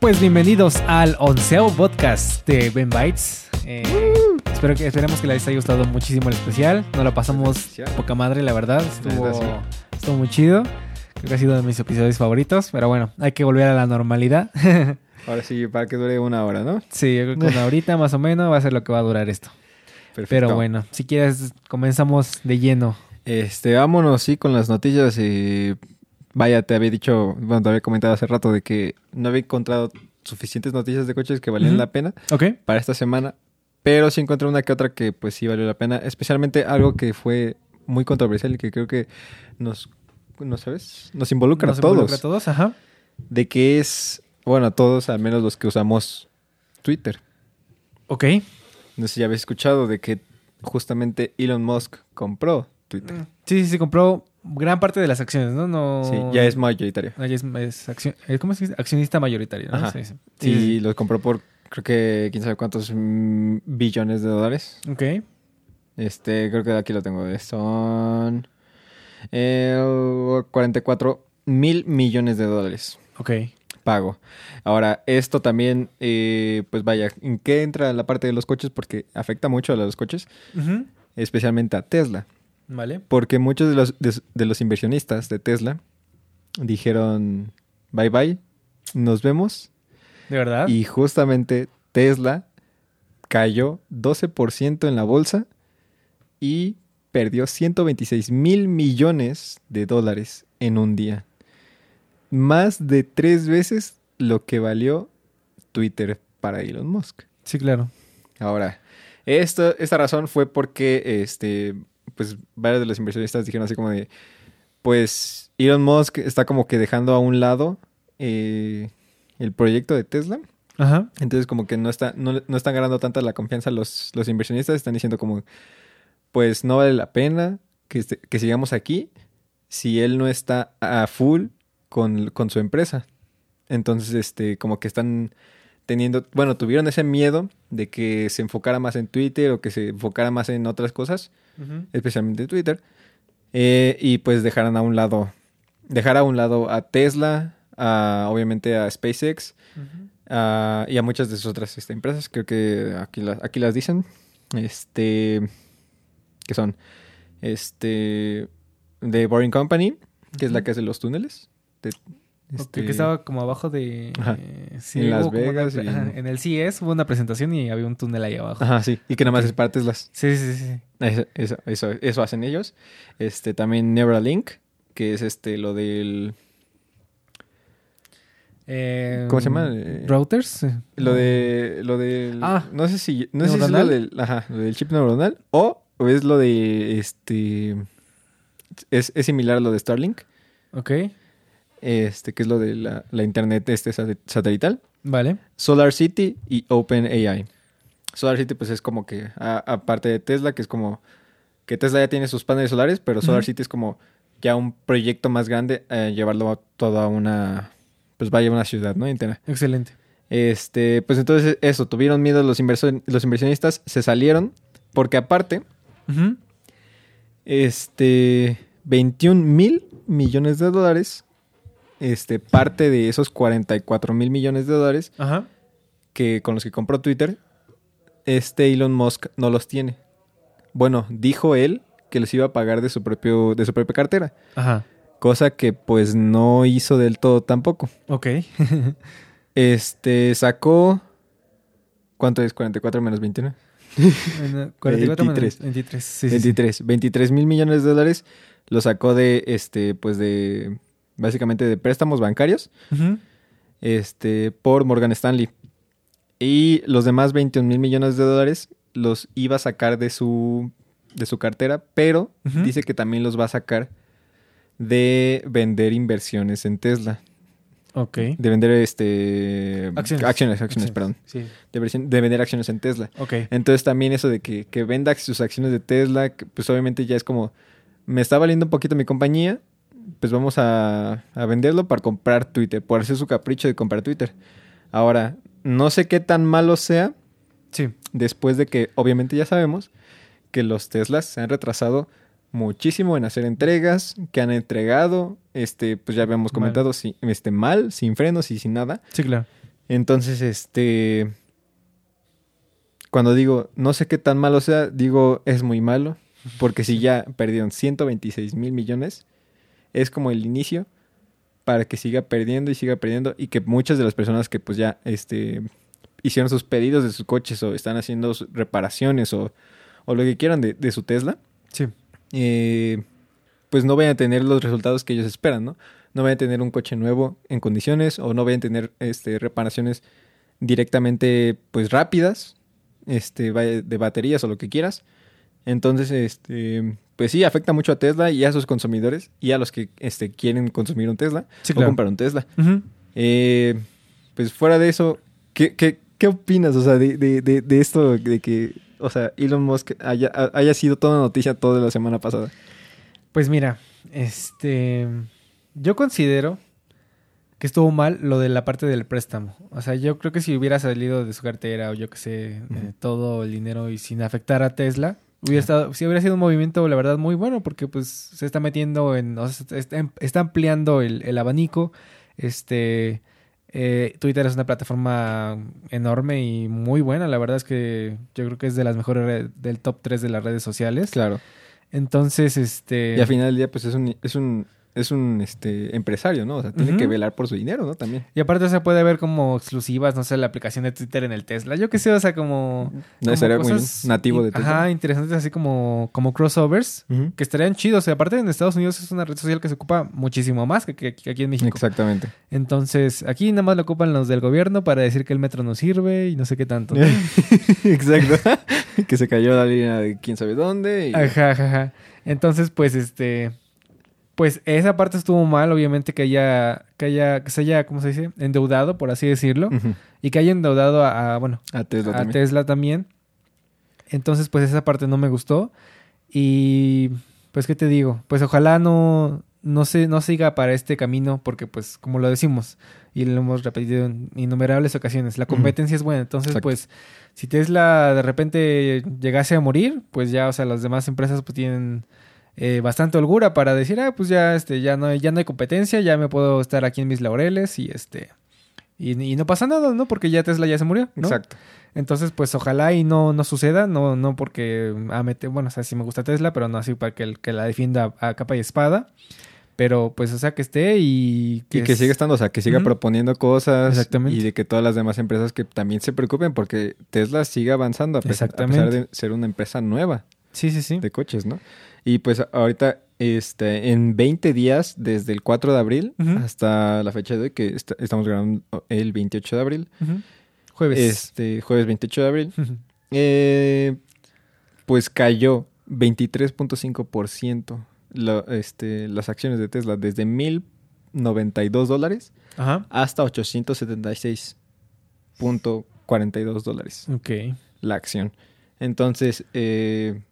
Pues bienvenidos al onceavo podcast de Ben Bites. Eh, espero que, esperemos que les haya gustado muchísimo el especial. Nos lo pasamos poca madre, la verdad. Estuvo, estuvo muy chido. Creo que ha sido de mis episodios favoritos. Pero bueno, hay que volver a la normalidad. Ahora sí, para que dure una hora, ¿no? sí, yo creo que una horita más o menos va a ser lo que va a durar esto. Perfecto. Pero bueno, si quieres, comenzamos de lleno. Este, vámonos, sí, con las noticias. Y vaya, te había dicho, bueno, te había comentado hace rato de que no había encontrado suficientes noticias de coches que valían la pena para esta semana. Pero sí encontré una que otra que pues sí valió la pena. Especialmente algo que fue muy controversial y que creo que nos, ¿no sabes? Nos involucra Nos a todos. involucra a todos, ajá. De que es, bueno, a todos, al menos los que usamos Twitter. Ok. No sé si ya habéis escuchado de que justamente Elon Musk compró Twitter. Sí, sí, sí, compró gran parte de las acciones, ¿no? no Sí, ya es mayoritario. Ah, ya es, es accio- eh, ¿Cómo se dice? Accionista mayoritario, ¿no? Ajá. Sí, sí. Y Sí, sí, los compró por, creo que, quién sabe cuántos mm, billones de dólares. Ok. Este, creo que aquí lo tengo. Son eh, 44 mil millones de dólares Ok. pago. Ahora, esto también, eh, pues vaya, ¿en qué entra la parte de los coches? Porque afecta mucho a los coches, especialmente a Tesla. Vale. Porque muchos de los, de, de los inversionistas de Tesla dijeron, bye bye, nos vemos. ¿De verdad? Y justamente Tesla cayó 12% en la bolsa y perdió 126 mil millones de dólares en un día. Más de tres veces lo que valió Twitter para Elon Musk. Sí, claro. Ahora, esto, esta razón fue porque este, pues, varios de los inversionistas dijeron así como de, pues Elon Musk está como que dejando a un lado eh, el proyecto de Tesla. Ajá. Entonces como que no, está, no, no están ganando tanta la confianza los, los inversionistas. Están diciendo como, pues no vale la pena que, este- que sigamos aquí si él no está a full con, con su empresa. Entonces, este, como que están teniendo, bueno, tuvieron ese miedo de que se enfocara más en Twitter o que se enfocara más en otras cosas, especialmente Twitter. eh, y pues dejaran a un lado, dejar a un lado a Tesla, a, obviamente a SpaceX, y a muchas de sus otras este, empresas, creo que aquí, las aquí las dicen, este, que son, este, de Boring Company, que es la que hace los túneles. de- Que estaba como abajo de... Eh, sí, En Las una Vegas pre- y- ajá, en el CES hubo una presentación y había un túnel ahí abajo. Ajá, sí, y que nada más es para Teslas. Sí, sí, sí. Eso, eso, eso, eso hacen ellos. Este, también Neuralink, que es este, lo del, Eh, ¿Cómo se llama? Eh, ¿Routers? lo de, lo del, Ah. no sé si, no sé si es lo del, ajá, lo del chip neuronal, o, o es lo de, este, es, es similar a lo de Starlink. Ok. Este, que es lo de la, la internet este sat- satelital, Vale. Solar City y OpenAI. Solar City pues es como que, a- aparte de Tesla, que es como, que Tesla ya tiene sus paneles solares, pero Solar. City es como ya un proyecto más grande, eh, llevarlo a toda una, pues vaya una ciudad, ¿no? Entera. Excelente. Este, pues entonces eso, tuvieron miedo los, inverso- los inversionistas, se salieron, porque aparte, este, 21 mil millones de dólares, este, parte de esos 44 mil millones de dólares Ajá. que con los que compró Twitter, este Elon Musk no los tiene. Bueno, dijo él que los iba a pagar de su propio, de su propia cartera, Ajá. cosa que pues no hizo del todo tampoco. Ok. Este sacó ¿cuánto es? 44 menos 21. Bueno, 44 menos 23. 23. Sí, sí, sí. 23, 23 mil millones de dólares lo sacó de este, pues de básicamente de préstamos bancarios, este, por Morgan Stanley. Y los demás 21 mil millones de dólares los iba a sacar de su, de su cartera, pero dice que también los va a sacar de vender inversiones en Tesla. Ok. De vender este Acciones. acciones, acciones, perdón. Sí. De, vender acciones en Tesla. Ok. Entonces también eso de que, que venda sus acciones de Tesla, que, pues obviamente ya es como, me está valiendo un poquito mi compañía, pues vamos a, a venderlo para comprar Twitter, por hacer su capricho de comprar Twitter. Ahora, no sé qué tan malo sea, Sí. después de que obviamente ya sabemos que los Teslas se han retrasado muchísimo en hacer entregas, que han entregado, este, pues ya habíamos Mal. comentado, si- este, mal, sin frenos y sin nada. Sí, claro. Entonces, este, cuando digo, no sé qué tan malo sea, digo, es muy malo, porque si ya perdieron 126 mil millones, es como el inicio para que siga perdiendo y siga perdiendo y que muchas de las personas que pues ya, este, hicieron sus pedidos de sus coches o están haciendo reparaciones o, o lo que quieran de, de su Tesla, Sí. eh, pues no vayan a tener los resultados que ellos esperan, ¿no? No vayan a tener un coche nuevo en condiciones o no vayan a tener este, reparaciones directamente pues rápidas, este, de baterías o lo que quieras. Entonces, este, pues sí, afecta mucho a Tesla y a sus consumidores y a los que este, quieren consumir un Tesla Sí, o comprar un Tesla. Eh, pues fuera de eso, ¿qué, qué, qué opinas, o sea, de, de, de, de esto, de que, o sea, Elon Musk haya, haya sido toda noticia toda la semana pasada? Pues mira, este. Yo considero que estuvo mal lo de la parte del préstamo. O sea, yo creo que si hubiera salido de su cartera o yo que sé, eh, todo el dinero y sin afectar a Tesla, hubiera estado, sí hubiera sido un movimiento, la verdad, muy bueno porque pues se está metiendo en, o sea, está, ampliando el, el abanico. Este, eh, Twitter es una plataforma enorme y muy buena. La verdad es que yo creo que es de las mejores del top 3 de las redes sociales. Claro. Entonces, este. Y al final del día, pues es un, es un, es un este, empresario, ¿no? O sea, tiene que velar por su dinero, ¿no? También. Y aparte se puede ver como exclusivas, no sé, la aplicación de Twitter en el Tesla. Yo qué sé, o sea, como... No como sería muy cosas nativo de Tesla. Ajá, interesantes así como, como crossovers. Que estarían chidos. Y aparte en Estados Unidos es una red social que se ocupa muchísimo más que, que- que aquí en México. Exactamente. Entonces, aquí nada más lo ocupan los del gobierno para decir que el metro no sirve y no sé qué tanto. ¿no? Exacto. que se cayó la línea de quién sabe dónde. y- Ajá, ajá, ajá. Entonces, pues, este... Pues esa parte estuvo mal, obviamente, que haya, que haya, que se haya, ¿cómo se dice? Endeudado, por así decirlo. Y que haya endeudado a, a, bueno, A Tesla a también. Tesla también. Entonces, pues esa parte no me gustó. Y pues, ¿qué te digo? Pues ojalá no, no, se, no siga para este camino, porque pues, como lo decimos, y lo hemos repetido en innumerables ocasiones, la competencia es buena. Entonces, Exacto. pues, si Tesla de repente llegase a morir, pues ya, o sea, las demás empresas pues tienen eh, bastante holgura para decir, ah, pues ya, este, ya no hay, ya no hay competencia, ya me puedo estar aquí en mis laureles y este. Y, y no pasa nada, ¿no? Porque ya Tesla ya se murió, ¿no? Exacto. Entonces, pues ojalá y no, no suceda, no, no porque ah, mete- bueno, o sea, sí me gusta Tesla, pero no así para que, el- que la defienda a capa y espada. Pero pues, o sea, que esté y Y que es- siga estando, o sea, que siga proponiendo cosas. Exactamente. Y de que todas las demás empresas que también se preocupen porque Tesla siga avanzando a pesar, a pesar de ser una empresa nueva Sí, sí, sí. de coches, ¿no? Y pues ahorita, este, en 20 días, desde el 4 de abril Ujú. hasta la fecha de hoy, que est- estamos grabando el 28 de abril, Ujú. Jueves. este, jueves 28 de abril, Ujú. eh, pues cayó 23.5% lo- este, las acciones de Tesla desde 1.092 dólares hasta 876.42 dólares Ok. la acción. Entonces, eh,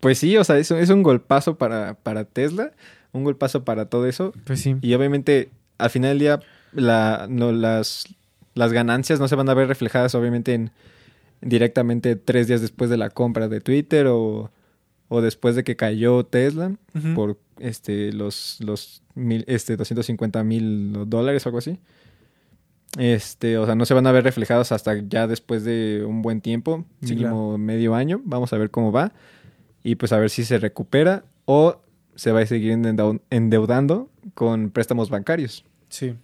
pues sí, o sea, es, es un golpazo para, para Tesla, un golpazo para todo eso. Pues sí. Y obviamente, al final del día, la, no, las, las ganancias no se van a ver reflejadas, obviamente, en, directamente tres días después de la compra de Twitter o, o después de que cayó Tesla por este los los mil, este 250 mil dólares o algo así. Este o sea no se van a ver reflejados hasta ya después de un buen tiempo Sí, mínimo medio año. Vamos a ver cómo va y pues a ver si se recupera o se va a seguir endeu- endeudando con préstamos bancarios Sí.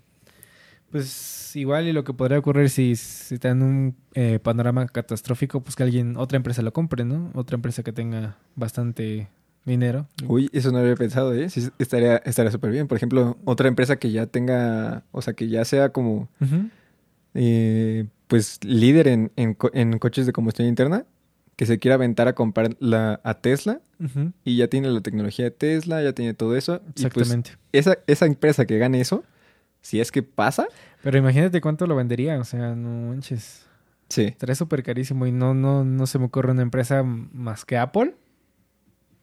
Pues igual y lo que podría ocurrir si, si está en un eh, panorama catastrófico, pues que alguien, otra empresa lo compre, ¿no? Otra empresa que tenga bastante dinero. uy eso no lo había pensado eh sí, estaría estaría súper bien por ejemplo otra empresa que ya tenga o sea que ya sea como eh, pues líder en, en, co- en coches de combustión interna que se quiera aventar a comprar la, a Tesla y ya tiene la tecnología de Tesla, ya tiene todo eso. Y pues Exactamente. esa, esa empresa que gane eso, si es que pasa, Pero imagínate cuánto lo vendería, o sea, no manches. sí. Estaría súper carísimo y no, no, no se me ocurre una empresa más que Apple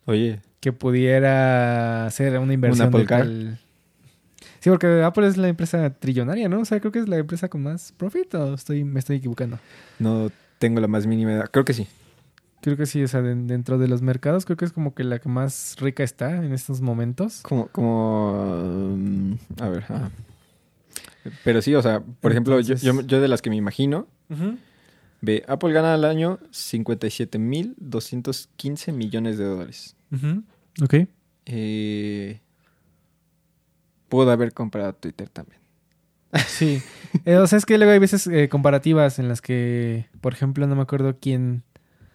Oye, que pudiera hacer una inversión Apple Car? tal- Sí, porque Apple es la empresa trillonaria, ¿no? O sea, creo que es la empresa con más profit o estoy, me estoy equivocando. no tengo la más mínima idea. Creo que sí. Creo que sí, o sea, de- dentro de los mercados, creo que es como que la que más rica está en estos momentos. Como, como, um, a ver, ajá. Pero sí, o sea, por ejemplo, yo, Entonces- yo, yo de las que me imagino, ve, Apple gana al año 57.215 millones de dólares. Ujú. Ok. Eh, pudo haber comprado Twitter también. Sí. Eh, o sea, es que luego hay veces eh, comparativas en las que, por ejemplo, no me acuerdo quién.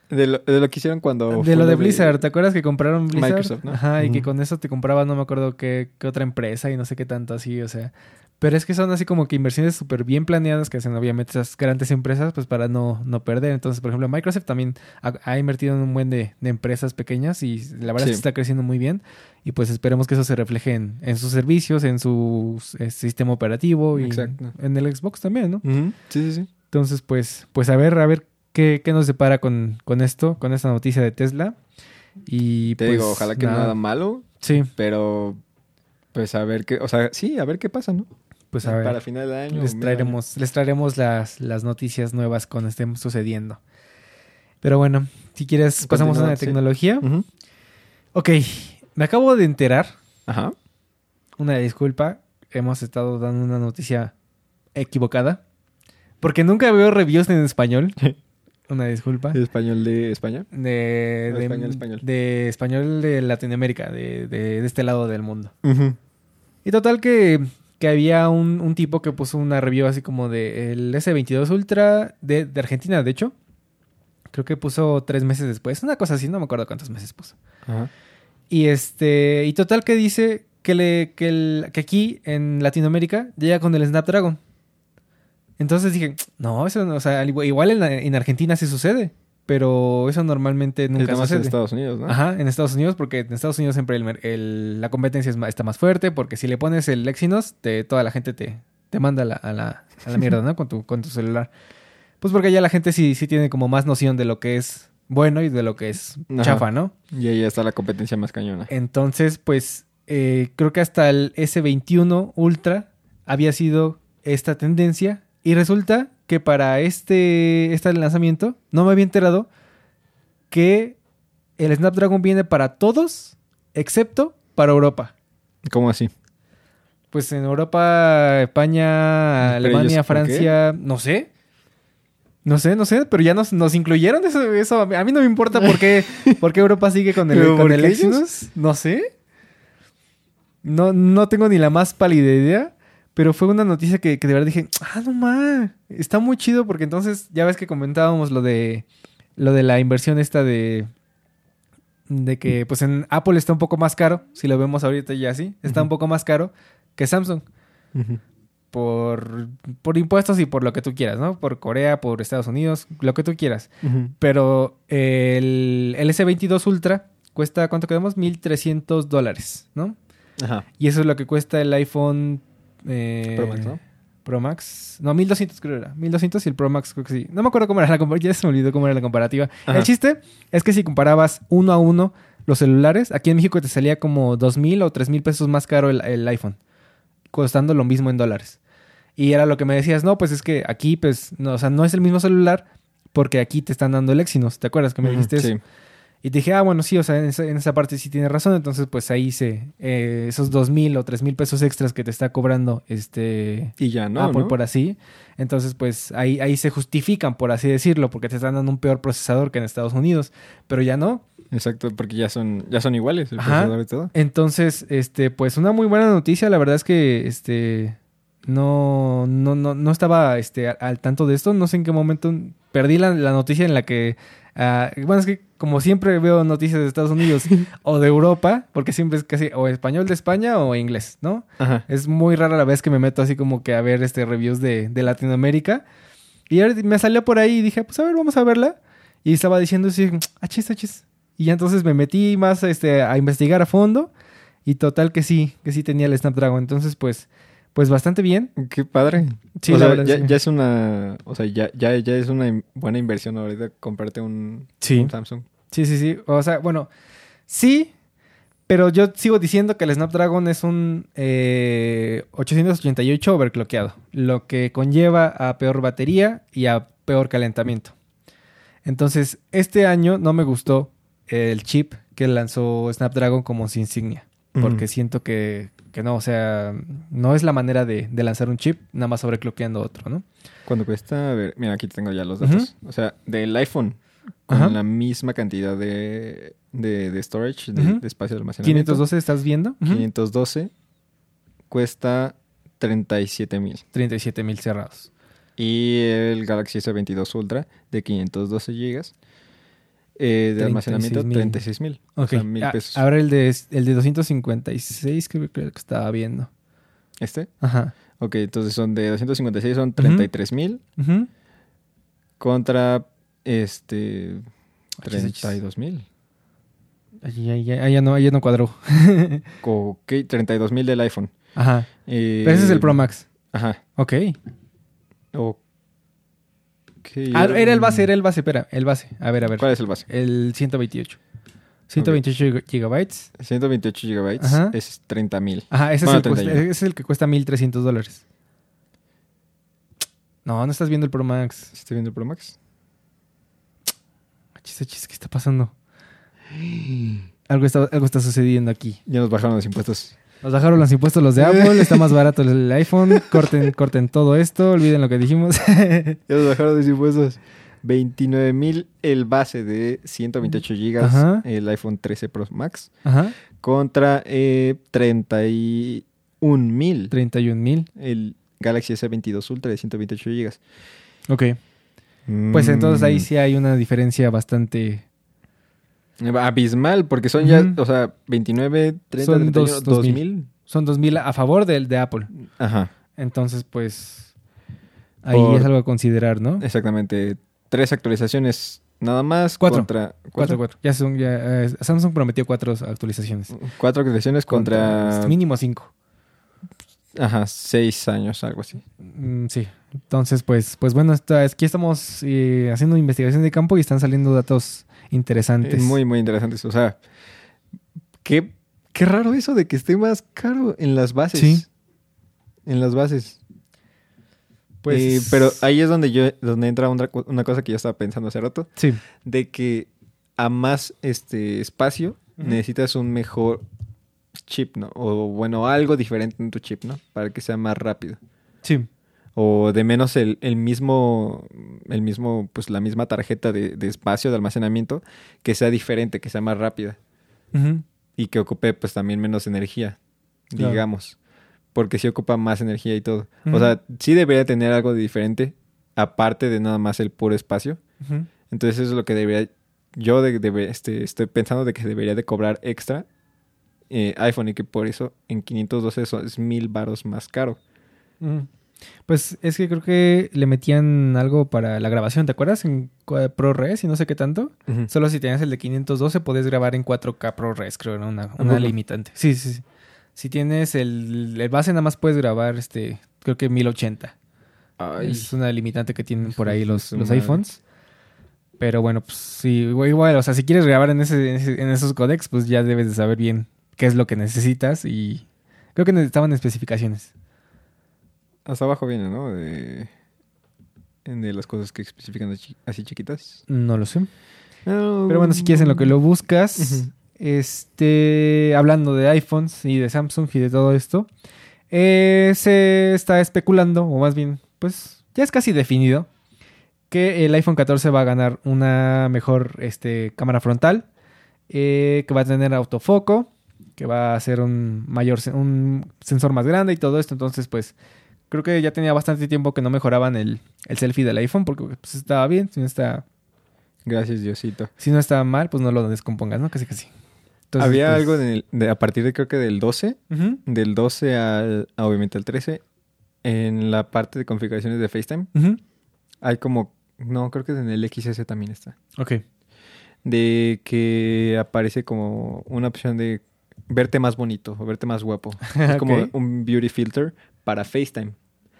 De lo, de lo que hicieron cuando... De lo de Blizzard, ¿te acuerdas que compraron Blizzard? Microsoft, ¿no? Ajá, y que con eso te compraba no me acuerdo qué, qué otra empresa y no sé qué tanto así, o sea. Pero es que son así como que inversiones súper bien planeadas que hacen obviamente esas grandes empresas pues para no, no perder. Entonces, por ejemplo, Microsoft también ha, ha invertido en un buen de, de empresas pequeñas y la verdad Sí. es que está creciendo muy bien. Y pues esperemos que eso se refleje en, en sus servicios, en su eh, sistema operativo y Exacto. en el Xbox también, ¿no? Sí, sí, sí. Entonces, pues, pues a ver, a ver qué, qué nos depara con, con esto, con esta noticia de Tesla. Y Te pues, digo, ojalá que nada malo, Sí, pero pues a ver qué, o sea, sí, a ver qué pasa, ¿no? pues a ver. Para final de año. les traeremos, les traeremos las, las noticias nuevas cuando estén sucediendo. Pero bueno, si quieres, pasamos a sí. tecnología. Ujú. Ok, me acabo de enterar, Ajá. una disculpa, hemos estado dando una noticia equivocada. Porque nunca veo reviews en español. Una disculpa. Español de España. De, No, de, español, español. de español de Latinoamérica, de, de- de este lado del mundo. Y total que, que había un, un tipo que puso una review así como de el S22 Ultra de, de Argentina, de hecho. Creo que puso tres meses después. Una cosa así, no me acuerdo cuántos meses puso. Ajá. Y este. Y total que dice que le, que, el- que aquí en Latinoamérica llega con el Snapdragon. Entonces dije, no, eso no, o sea, al igual en, en Argentina sí sucede. Pero eso normalmente Es nunca nada más en sucede. Estados Unidos, ¿no? Ajá, en Estados Unidos, porque en Estados Unidos siempre el la competencia es está más fuerte, porque si le pones el Exynos, te, toda la gente te, te manda a la, a la, a la mierda, ¿no? Con tu, con tu celular. Pues porque ya la gente sí, sí tiene como más noción de lo que es bueno y de lo que es Ajá. chafa, ¿no? Y ahí está la competencia más cañona. Entonces, pues, eh, creo que hasta el S21 Ultra había sido esta tendencia. Y resulta que para este, este lanzamiento, no me había enterado que el Snapdragon viene para todos, excepto para Europa. ¿Cómo así? Pues en Europa, España, ¿Pero Alemania, ellos? Francia, no sé. No sé, no sé, pero ya nos, nos incluyeron eso, eso. A mí no me importa por qué, por qué Europa sigue con el, ¿Pero con el Exynos. No sé. No, no tengo ni la más pálida idea. Pero fue una noticia que, que de verdad dije, ah, no más. Está muy chido porque entonces ya ves que comentábamos lo de lo de la inversión esta de de que pues en Apple está un poco más caro, si lo vemos ahorita ya así, está un poco más caro que Samsung por, por impuestos y por lo que tú quieras, ¿no? Por Corea, por Estados Unidos, lo que tú quieras. Pero el, el S22 Ultra cuesta, ¿cuánto quedamos? 1.300 dólares, ¿no? Ajá. Y eso es lo que cuesta el iPhone... eh, Pro Max, ¿no? Pro Max. No, 1200 creo era. 1200 y el Pro Max creo que sí. No me acuerdo cómo era la comparativa. Ya se me olvidó cómo era la comparativa. Ajá. El chiste es que si comparabas uno a uno los celulares, aquí en México te salía como 2000 o 3000 pesos más caro el, el iPhone. Costando lo mismo en dólares. Y era lo que me decías, no, pues es que aquí, pues, no, o sea, no es el mismo celular porque aquí te están dando el Exynos. ¿Te acuerdas que me dijiste eso? Sí. Y te dije, ah, bueno, sí, o sea, en esa, en esa parte sí tienes razón. Entonces, pues ahí se, eh, esos dos mil o tres mil pesos extras que te está cobrando este Y ya no, Apple ¿no? por así. Entonces, pues ahí, ahí se justifican, por así decirlo, porque te están dando un peor procesador que en Estados Unidos. Pero ya no. Exacto, porque ya son, ya son iguales el Ajá. procesador y todo. Entonces, este, pues una muy buena noticia. La verdad es que este no, no, no, no estaba este, al, al tanto de esto. No sé en qué momento perdí la, la noticia en la que. Ah, bueno, es que como siempre veo noticias de Estados Unidos o de Europa, porque siempre es casi o español de España o inglés, ¿no? Ajá. Es muy rara la vez que me meto así como que a ver este reviews de, de Latinoamérica. Y me salió por ahí y dije, pues a ver, vamos a verla. Y estaba diciendo así, achis, achis. Y ya entonces me metí más este, a investigar a fondo. Y total que sí, que sí tenía el Snapdragon. Entonces, pues, pues bastante bien. Qué padre. Sí, o la sea, verdad, ya, sí. ya es una, o sea, ya, ya, ya es una in- buena inversión ahorita comprarte un, Sí. un Samsung. Sí, sí, sí. O sea, bueno, sí, pero yo sigo diciendo que el Snapdragon es un eh, 888 overclockeado, lo que conlleva a peor batería y a peor calentamiento. Entonces, este año no me gustó el chip que lanzó Snapdragon como su insignia. Porque siento que, que no, o sea, no es la manera de, de lanzar un chip, nada más sobrecloqueando otro, ¿no? ¿Cuánto cuesta? A ver, mira, aquí tengo ya los datos. O sea, del iPhone, con Ajá. la misma cantidad de, de, de storage, de, espacio de almacenamiento. 512, ¿estás viendo? Ujú. 512 cuesta 37 mil. 37 mil cerrados. Y el Galaxy S22 Ultra de 512 gigas eh, de almacenamiento, 36,000. 36 mil. O Ok. sea, mil a- pesos. Ahora el de, el de 256 creo, creo que estaba viendo. ¿Este? Ajá. Ok, entonces son de 256, son 33 mil Ujú. contra este Achis, achis. 32 mil. Ya no, ya no cuadró. Ok, 32 mil del iPhone. Ajá. Eh, Pero ese es el Pro Max. Ajá. Ok. Ok. Ah, era el base, era el base, espera, el base. A ver, a ver. ¿Cuál es el base? El 128. 128 giga- gigabytes. 128 gigabytes Ajá. es 30 mil. Ajá, ese, Bueno, es el cuesta- 31. ese es el que cuesta 1300 dólares. No, no estás viendo el Pro Max. ¿Estoy viendo el Pro Max? Achis, achis, ¿qué está pasando? Algo está, algo está sucediendo aquí. Ya nos bajaron los impuestos. Nos bajaron los impuestos los de Apple, está más barato el iPhone. Corten, corten todo esto, olviden lo que dijimos. Ya nos bajaron los impuestos. 29 mil el base de 128 gigas, Ajá. el iPhone 13 Pro Max, Ajá, contra eh, 31 mil 31 mil. el Galaxy S22 Ultra de 128 gigas. Ok, pues entonces ahí Mm, sí hay una diferencia bastante... Abismal, porque son ya, o sea, 29, 30, Son 31, dos- dos 2000. Son 2000 a favor del de Apple. Ajá, Entonces, pues... Ahí Por- es algo a considerar, ¿no? exactamente. Tres actualizaciones nada más Cuatro. contra... Cuatro, cuatro. Ya son, ya, eh, Samsung prometió cuatro actualizaciones. Cuatro actualizaciones contra... Mínimo cinco. Ajá, seis años, algo así. Mm, sí. Entonces, pues, pues bueno, está, aquí estamos eh, haciendo investigación de campo y están saliendo datos interesantes. Es muy, muy interesante eso. O sea, qué, qué raro eso de que esté más caro en las bases. Sí. En las bases. Pues, Eh, pero ahí es donde yo, donde entra una, co- una cosa que yo estaba pensando hace rato, Sí. de que a más este espacio necesitas un mejor chip, ¿no? O bueno, algo diferente en tu chip, ¿no? Para que sea más rápido. Sí. O de menos el, el mismo, el mismo, pues la misma tarjeta de, de espacio de almacenamiento que sea diferente, que sea más rápida. Y que ocupe pues también menos energía, Claro. digamos. Porque sí ocupa más energía y todo. O sea, sí debería tener algo de diferente, aparte de nada más el puro espacio. Entonces eso es lo que debería, yo de, debe- este, estoy pensando de que debería de cobrar extra eh, iPhone y que por eso en 512 eso es mil varos más caro. Pues es que creo que le metían algo para la grabación, ¿te acuerdas? En ProRes y no sé qué tanto. Solo si tenías el de 512 podías grabar en 4K ProRes, creo, era una, una limitante. Sí, sí, sí. Si tienes el, el base, nada más puedes grabar, este, creo que 1080. Ay, Es una limitante que tienen por ahí los, los madre. iPhones. Pero bueno, pues sí, igual, igual, o sea, si quieres grabar en, ese, en ese- en esos codecs, pues ya debes de saber bien qué es lo que necesitas y creo que necesitaban especificaciones. Hasta abajo viene, ¿no? De, de las cosas que especifican así- chiquitas. No lo sé. Pero bueno, si quieres en lo que lo buscas, este, hablando de iPhones y de Samsung y de todo esto, eh, se está especulando, o más bien, pues ya es casi definido, que el iPhone 14 va a ganar una mejor este, cámara frontal, eh, que va a tener autofoco, que va a ser un mayor, un sensor más grande y todo esto. Entonces, pues, creo que ya tenía bastante tiempo que no mejoraban el, el selfie del iPhone, porque pues, estaba bien, si no está Gracias, Diosito. si no está mal, pues no lo descompongas, ¿no? Casi, casi. Entonces, Había pues, algo en el- de, a partir de creo que del 12, ujú, del 12 al, a, obviamente al 13, en la parte de configuraciones de FaceTime, hay como, no, creo que en el XS también está, Ok. de que aparece como una opción de verte más bonito o verte más guapo. Es como un beauty filter para FaceTime.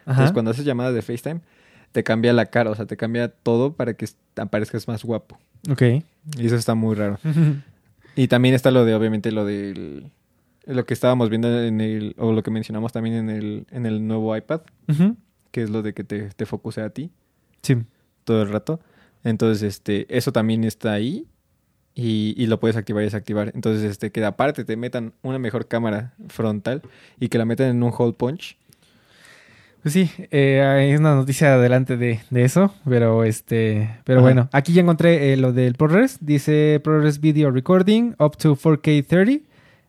Ajá. Entonces cuando haces llamadas de FaceTime, te cambia la cara, o sea, te cambia todo para que aparezcas más guapo. Ok. Y eso está muy raro. Y también está lo de, obviamente, lo del... Lo que estábamos viendo en el... O lo que mencionamos también en el, en el nuevo iPad. Que es lo de que te, te focuse a ti Sí. todo el rato. Entonces, este, eso también está ahí y, y lo puedes activar y desactivar. Entonces, este, que aparte te metan una mejor cámara frontal y que la metan en un hole punch. Pues sí, eh, hay una noticia adelante de, de eso, pero este, pero Ajá. bueno, aquí ya encontré eh, lo del ProRes, dice ProRes Video Recording up to 4K 30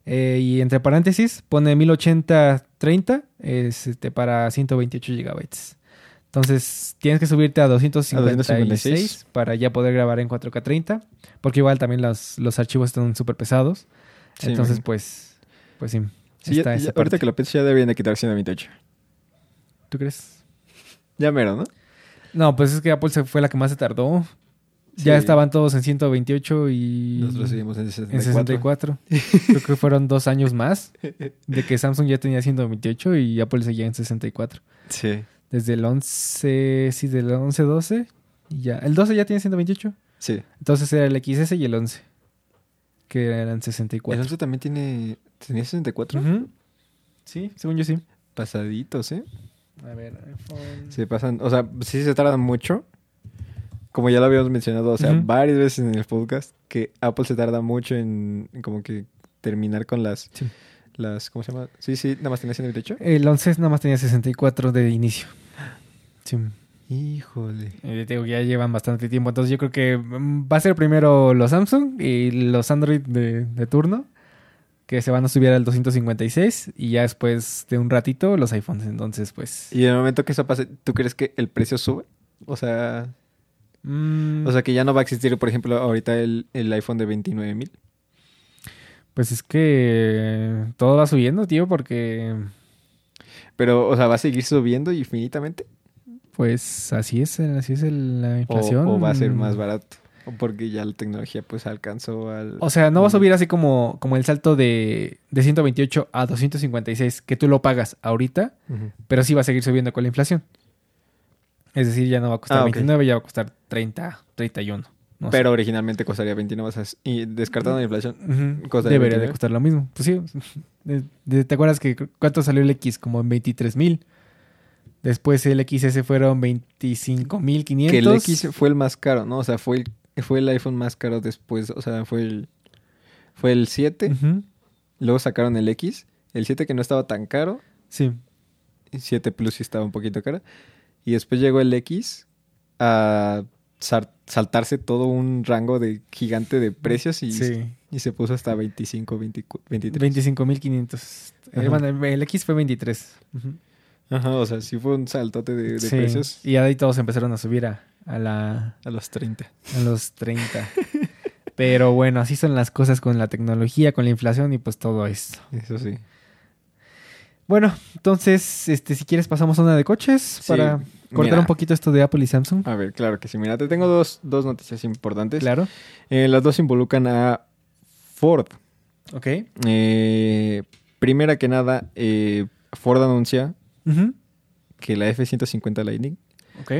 eh, y entre paréntesis pone 1080-30 es, este, para 128 gigabytes. Entonces tienes que subirte a 256, 256. para ya poder grabar en 4K 30, porque igual también los, los archivos están súper pesados. Sí, Entonces pues, pues sí. Sí, ya- está ya- esa ahorita que lo pienso ya deberían de quitar 128. ¿Tú crees? Ya mero, ¿no? No, pues es que Apple se fue la que más se tardó. Ya estaban todos en 128 y Nosotros seguimos en 64. en 64. Creo que fueron dos años más de que Samsung ya tenía 128 y Apple seguía en 64. Sí, Desde el 11, sí, del 11, 12. Y ya. El 12 ya tiene 128. sí. Entonces era el XS y el 11. Que eran 64. El 11 también tiene, tenía 64. Ujú. Sí, según yo sí. Pasaditos, ¿eh? A ver, iPhone. Se pasan, o sea, sí se tardan mucho. Como ya lo habíamos mencionado, o sea, varias veces en el podcast, que Apple se tarda mucho en, en como que terminar con las, Sí. las, ¿cómo se llama? Sí, sí, nada más tenía 128. El 11 nada más tenía 64 de inicio. Sí. Híjole. Eh, te digo que ya llevan bastante tiempo. Entonces yo creo que mm, va a ser primero los Samsung y los Android de, de turno. Que se van a subir al 256. Y ya después de un ratito los iPhones. Entonces pues... Y en el momento que eso pase, ¿tú crees que el precio sube? O sea, mm, o sea que ya no va a existir, por ejemplo, ahorita el, el iPhone de 29 mil. Pues es que todo va subiendo, tío. Porque Pero, o sea, va a seguir subiendo infinitamente. pues así es. Así es la O, inflación. o va a ser más barato. Porque ya la tecnología pues alcanzó al... O sea, no va a subir así como, como el salto de, de 128 a 256. Que tú lo pagas ahorita. Pero sí va a seguir subiendo con la inflación. Es decir, ya no va a costar Ah, ok. 29, ya va a costar 30, 31. no sé. Pero originalmente costaría 29, o sea, y descartando la inflación, costaría Debería de 29. costar lo mismo. Pues sí. ¿Te acuerdas que cu- cuánto salió el X? Como en 23 mil. Después el XS fueron 25 mil 500. que el X fue el más caro, ¿no? O sea, fue el, fue el iPhone más caro después, o sea, fue el, fue el 7, Ujú, luego sacaron el X, el 7 que no estaba tan caro, Sí. el 7 Plus sí estaba un poquito caro, y después llegó el X a saltarse todo un rango de gigante de precios y, sí. y se puso hasta 25, 24, 23. 25 mil 500. Eh, bueno, el X fue 23. Ujú. Ajá, o sea, sí fue un saltote de, de Sí, precios Y ahí todos empezaron a subir a, a la, a los 30. A los 30. Pero bueno, así son las cosas con la tecnología, con la inflación y pues todo esto. Eso sí. Bueno, entonces, este, si quieres pasamos a una de coches Sí, para cortar mira. un poquito esto de Apple y Samsung. A ver, claro que sí. Mira, te tengo dos, dos noticias importantes. Claro. Eh, las dos involucran a Ford. Ok. Eh, primera que nada, eh, Ford anuncia que la F-150 Lightning Ok.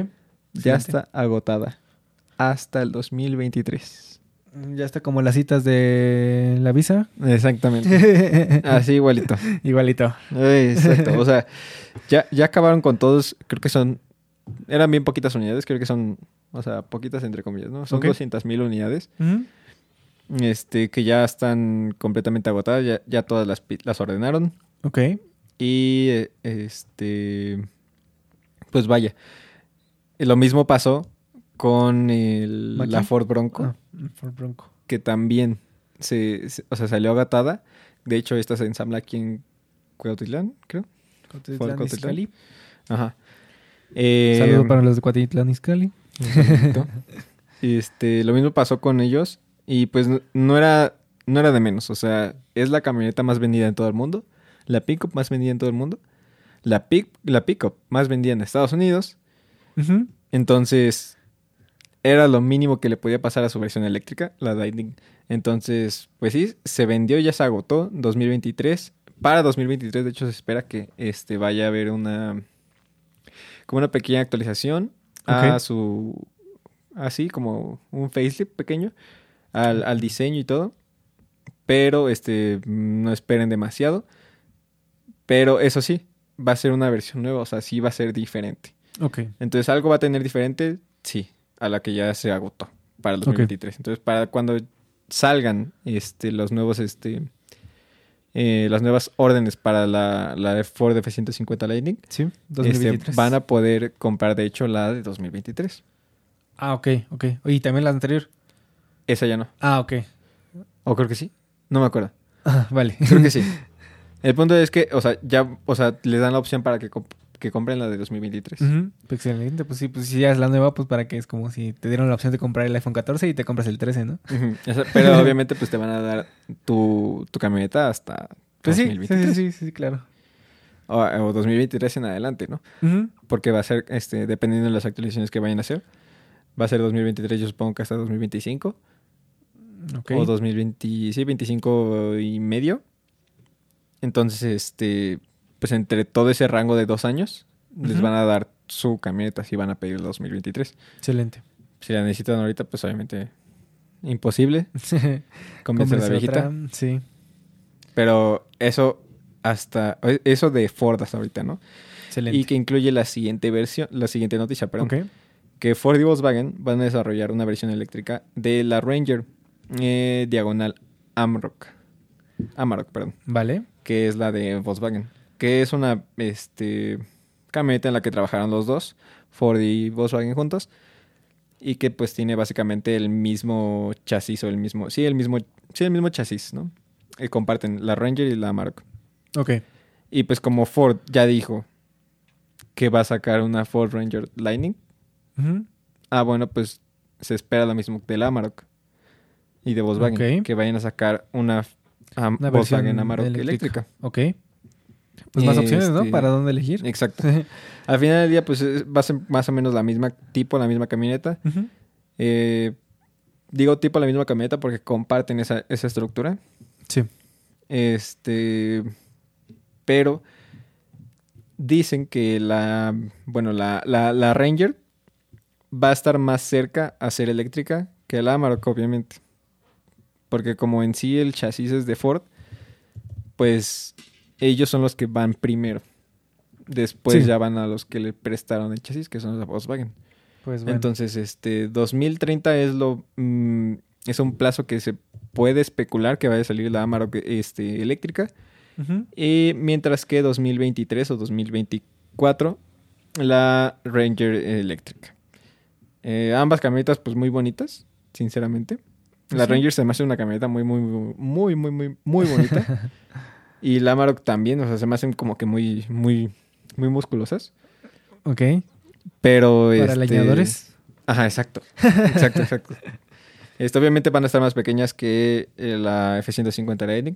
Ya está agotada hasta el 2023. Ya está como las citas de la visa. Exactamente. Así igualito. Igualito. Exacto. O sea, ya, ya acabaron con todos. Creo que son. Eran bien poquitas unidades. Creo que son. O sea, poquitas entre comillas, ¿no? Son Ok. 200 mil unidades. Este, que ya están completamente agotadas. Ya, ya todas las, las ordenaron. Ok. Y eh, este. Pues vaya. Lo mismo pasó con el- la Ford Bronco. Ah, Ford Bronco. que también se, se- o sea, salió agotada. De hecho, esta se ensambla aquí en Cuautitlán, creo. Cuautitlán, Cuautitlán. Izcalli. Ajá. Eh, Saludo para los de Cuautitlán Izcalli. este, lo mismo pasó con ellos y pues no, no era no era de menos, o sea, es la camioneta más vendida en todo el mundo, la pickup más vendida en todo el mundo, la pick la pickup más vendida en Estados Unidos. Entonces, era lo mínimo que le podía pasar a su versión eléctrica, la Lightning. Entonces, pues sí, se vendió, ya se agotó, 2023. Para 2023, de hecho, se espera que este vaya a haber una como una pequeña actualización a su así como un facelift pequeño al, al diseño y todo. Pero este no esperen demasiado. Pero eso sí, va a ser una versión nueva, o sea, sí va a ser diferente. Ok. Entonces, ¿algo va a tener diferente? Sí. a la que ya se agotó para el 2023. Entonces, para cuando salgan este, los nuevos, este, eh, las nuevas órdenes para la, la Ford F-150 Lightning, Sí, este, 2023. van a poder comprar, de hecho, la de 2023. Ah, ok, ok. Y también la anterior. Esa ya no. Ah, ok. ¿O creo que sí? No me acuerdo. Ah, vale. Creo que sí. El punto es que, o sea, ya, o sea, les dan la opción para que, que compren la de 2023. Ujú, Excelente, pues sí, pues si ya es la nueva, pues para que es como si te dieron la opción de comprar el iPhone 14 y te compras el 13, ¿no? Pero obviamente, pues te van a dar tu, tu camioneta hasta Pues sí, sí, 2023. sí, sí, sí, claro. O, o 2023 en adelante, ¿no? Porque va a ser, este, dependiendo de las actualizaciones que vayan a hacer, va a ser 2023, yo supongo que hasta 2025. Ok. O 2020, sí, 25 y medio. Entonces, este, pues entre todo ese rango de dos años, les van a dar su camioneta si van a pedir el 2023. Excelente. Si la necesitan ahorita, pues obviamente imposible convencer a la viejita. otra, Sí. Pero eso hasta, eso de Ford hasta ahorita, ¿no? Excelente. Y que incluye la siguiente versión, la siguiente noticia, perdón. Que Ford y Volkswagen van a desarrollar una versión eléctrica de la Ranger eh, diagonal Amarok. Amarok, perdón, Vale. que es la de Volkswagen, que es una este camioneta en la que trabajaron los dos, Ford y Volkswagen juntos, y que pues tiene básicamente el mismo chasis o el mismo, sí, el mismo, sí, el mismo chasis, ¿no? Eh, comparten la Ranger y la Amarok. Ok. Y pues como Ford ya dijo que va a sacar una Ford Ranger Lightning. Ah, bueno, pues se espera lo mismo del Amarok y de Volkswagen, que vayan a sacar una, Una Volkswagen Amarok eléctrica. eléctrica. Ok. Pues más opciones, ¿no? Este, Para dónde elegir. Exacto. Al final del día, pues es- va a ser más o menos la misma tipo, la misma camioneta. Eh, digo tipo la misma camioneta porque comparten esa, esa estructura. Sí. Este, pero dicen que la, bueno, la, la, la Ranger va a estar más cerca a ser eléctrica que la Amarok, obviamente. Porque como en sí el chasis es de Ford, pues ellos son los que van primero. Después Sí. ya van a los que le prestaron el chasis, que son los Volkswagen. Pues bueno. Entonces, este, 2030 es lo mm, es un plazo que se puede especular que vaya a salir la Amarok este, eléctrica. Y mientras que 2023 o 2024 la Ranger eléctrica. Eh, ambas camionetas pues muy bonitas, sinceramente. La Sí. Ranger se me hace una camioneta muy muy muy muy muy muy bonita. y la Amarok también, o sea, se me hacen como que muy muy muy musculosas, Ok. pero Para este, leñadores. Ajá, exacto. Exacto, exacto. Este, obviamente van a estar más pequeñas que eh, la F-150 Lightning,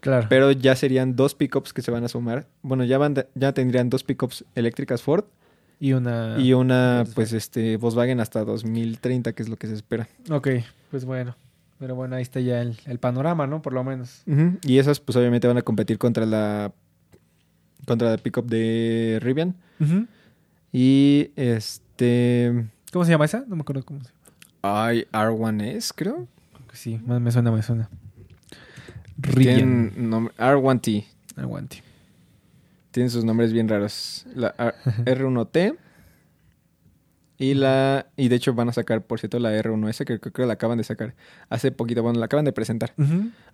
Claro. pero ya serían dos pickups que se van a sumar. Bueno, ya, van, ya tendrían dos pickups eléctricas Ford y una. y una, Volkswagen. pues, este, Volkswagen hasta 2030, que es lo que se espera. Ok, pues bueno. Pero bueno, ahí está ya el, el panorama, ¿no? Por lo menos. Y esas, pues, obviamente van a competir contra la contra la pickup de Rivian. Y, este... ¿Cómo se llama esa? No me acuerdo cómo se llama. Ay, R1S, creo. Sí, me, suena, me suena. Rivian. Tienen nombre- R1T. Aguante. Tienen sus nombres bien raros. La R- R1T. Y la. Y de hecho van a sacar, por cierto, la R1S, que creo que la acaban de sacar hace poquito. Bueno, la acaban de presentar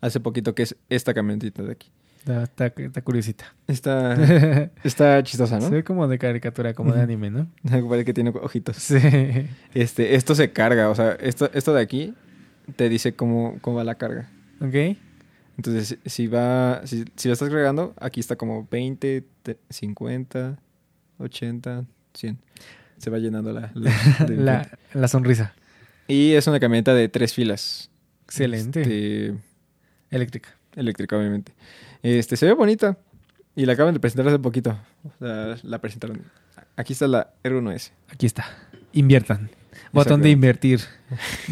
hace poquito, que es esta camionetita de aquí. Está, está, está curiosita. Está, está chistosa, Se ¿no? ve como de caricatura, como de anime, ¿no? Parece que tiene ojitos. Sí. Este, esto se carga, o sea, esto, esto de aquí te dice cómo, cómo va la carga. Ok. Entonces, si- va, si, si lo estás cargando, aquí está como 20, te- 50, 80, 100. Se va llenando la... la- de La, la sonrisa. Y es una camioneta de tres filas. Excelente. Este, Eléctrica. eléctrica, obviamente. Este, se ve bonita. Y la acaban de presentar hace poquito. La presentaron. Aquí está la R1S. Aquí está. Inviertan. Botón de invertir.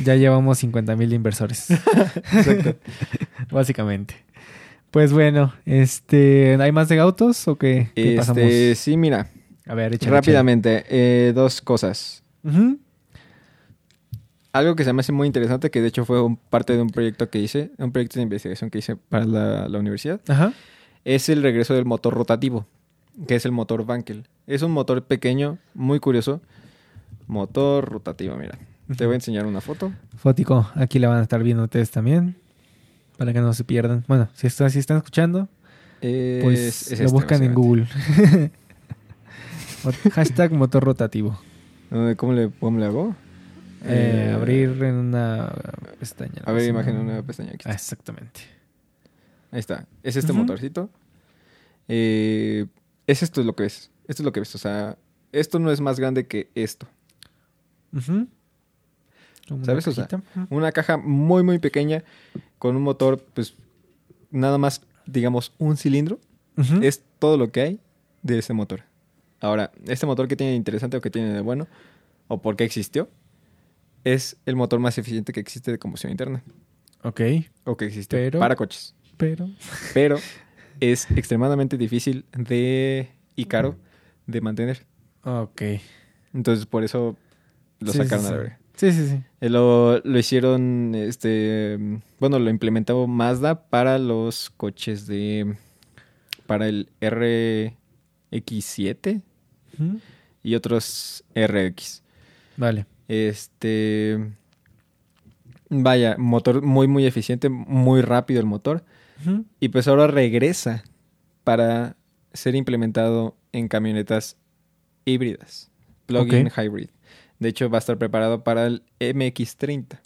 Ya llevamos 50 mil inversores. Exacto. Básicamente. Pues bueno, este, ¿hay más de autos o qué? ¿Qué pasamos? Este, sí, mira. A ver, échale, Rápidamente, eh, dos cosas. échale. Algo que se me hace muy interesante, que de hecho fue un- parte de un proyecto que hice, un proyecto de investigación que hice para la, la universidad, Ajá. es el regreso del motor rotativo, que es el motor Wankel. Es un motor pequeño, muy curioso. Motor rotativo, mira. Te voy a enseñar una foto. Fótico, aquí la van a estar viendo ustedes también. Para que no se pierdan. Bueno, si, está, si están escuchando, pues Es- es lo este, buscan en. Google. Hashtag motor rotativo. ¿Cómo le, cómo le hago? Eh, Eh, abrir en una pestaña. A ver, ¿no? imagen una nueva pestaña. Aquí exactamente. Ahí está. Es este motorcito. Eh, es esto lo que es. Esto es lo que ves. O sea, esto no es más grande que esto. Una ¿Sabes? O sea. Una caja muy, muy pequeña con un motor, pues, nada más, digamos, un cilindro. Es todo lo que hay de ese motor. Ahora, este motor que tiene de interesante o que tiene de bueno, o por qué existió, es el motor más eficiente que existe de combustión interna. Ok, O que existe Pero- para coches. pero... Pero es extremadamente difícil de y caro de mantener. Ok. Entonces, por eso lo Sí, sacaron sí, a la verga. Sí, sí, sí. Eh, Lo, lo hicieron, este, bueno, lo implementó Mazda para los coches de, para el RX7 Y otros RX. Vale. Este, vaya, motor muy, muy eficiente, muy rápido el motor. Y pues ahora regresa para ser implementado en camionetas híbridas, plug-in hybrid. De hecho, va a estar preparado para el MX30.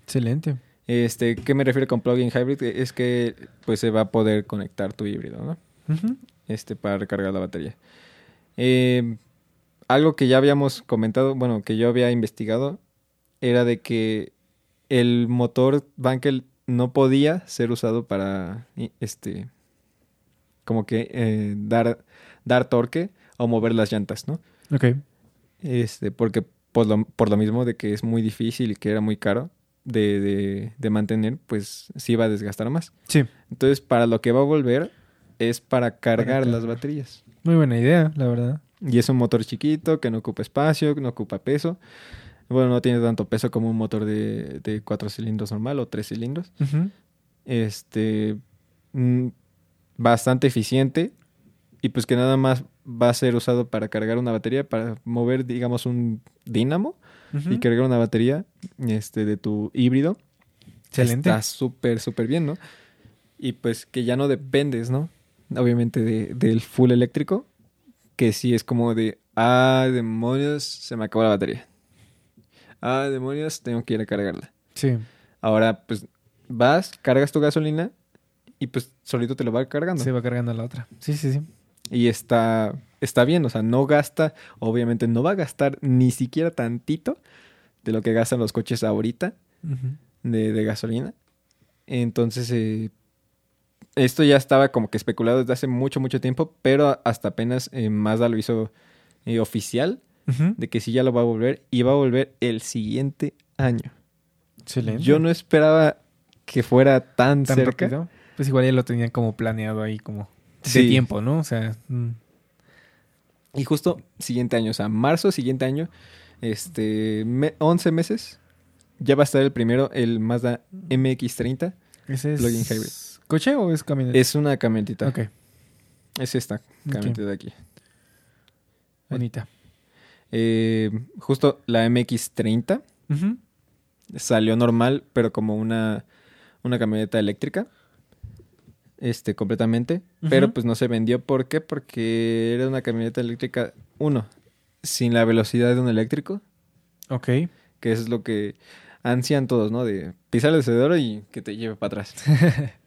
Excelente. Este, ¿qué me refiero con plug-in hybrid? Es que pues se va a poder conectar tu híbrido, ¿no? Este, para recargar la batería. Eh, algo que ya habíamos comentado, bueno, que yo había investigado, era de que el motor Bankel no podía ser usado para, este, como que eh, dar, dar torque o mover las llantas, ¿no? Ok. Este, porque por lo, por lo mismo de que es muy difícil y que era muy caro de, de, de mantener, pues sí va a desgastar más. Sí. Entonces, para lo que va a volver es para cargar las cargar. baterías. Muy buena idea, la verdad. Y es un motor chiquito, que no ocupa espacio, que no ocupa peso. Bueno, no tiene tanto peso como un motor de, de cuatro cilindros normal o tres cilindros. Este, mm, bastante eficiente y pues que nada más va a ser usado para cargar una batería, para mover, digamos, un dínamo y cargar una batería este, de tu híbrido. Excelente. Está súper, súper bien, ¿no? Y pues que ya no dependes, ¿no? Obviamente de- del full eléctrico, que sí es como de, ah, demonios, se me acabó la batería. Ah, demonios, tengo que ir a cargarla. Sí. Ahora, pues, vas, cargas tu gasolina y pues solito te lo va cargando. Se va cargando la otra. Sí, sí, sí. Y está, está bien, o sea, no gasta, obviamente no va a gastar ni siquiera tantito de lo que gastan los coches ahorita de, de gasolina. Entonces, eh, esto ya estaba como que especulado desde hace mucho, mucho tiempo, pero hasta apenas eh, Mazda lo hizo eh, oficial de que sí ya lo va a volver y va a volver el siguiente año. Excelente. Yo no esperaba que fuera tan, tan cerca. rápido. Pues igual ya lo tenían como planeado ahí como de tiempo, ¿no? O sea, mm, Y justo siguiente año, o sea, marzo siguiente año, este, me- 11 meses, ya va a estar el primero, el Mazda MX30. ese es Plug-in hybrid. ¿Coche o es camioneta? Es una camionetita. Ok, Es esta camioneta de aquí. bonita. Eh, justo la MX30 Ujú. salió normal, pero como una, una camioneta eléctrica. Este, completamente. Pero pues no se vendió. ¿Por qué? Porque era una camioneta eléctrica, uno, sin la velocidad de un eléctrico, Ok. que eso es lo que ansían todos, ¿no? De pisar el acelerador y que te lleve para atrás.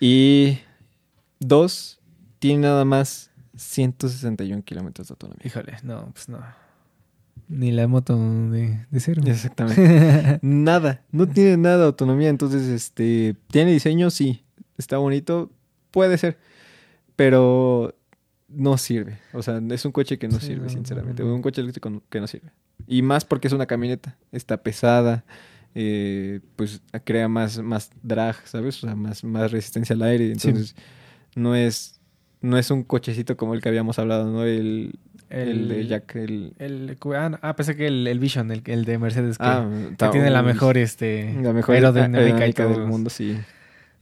y dos, tiene nada más 161 kilómetros de autonomía. Híjole, no, pues no. Ni la moto de, de cero. Exactamente. nada, no tiene nada de autonomía, entonces este tiene diseño, sí, está bonito, puede ser, pero no sirve. O sea, es un coche que no Sí, sirve, no, sinceramente, no, no. un coche eléctrico que no sirve. Y más porque es una camioneta, está pesada, eh, pues crea más más drag, ¿sabes? O sea, más más resistencia al aire, Sí. entonces no es no es un cochecito como el que habíamos hablado, ¿no? El el, de Jack, el El, ah, ah, pensé que el, el Vision, el, el de Mercedes, que, ah, que tiene la mejor, este, La mejor aerodinámica del mundo, sí.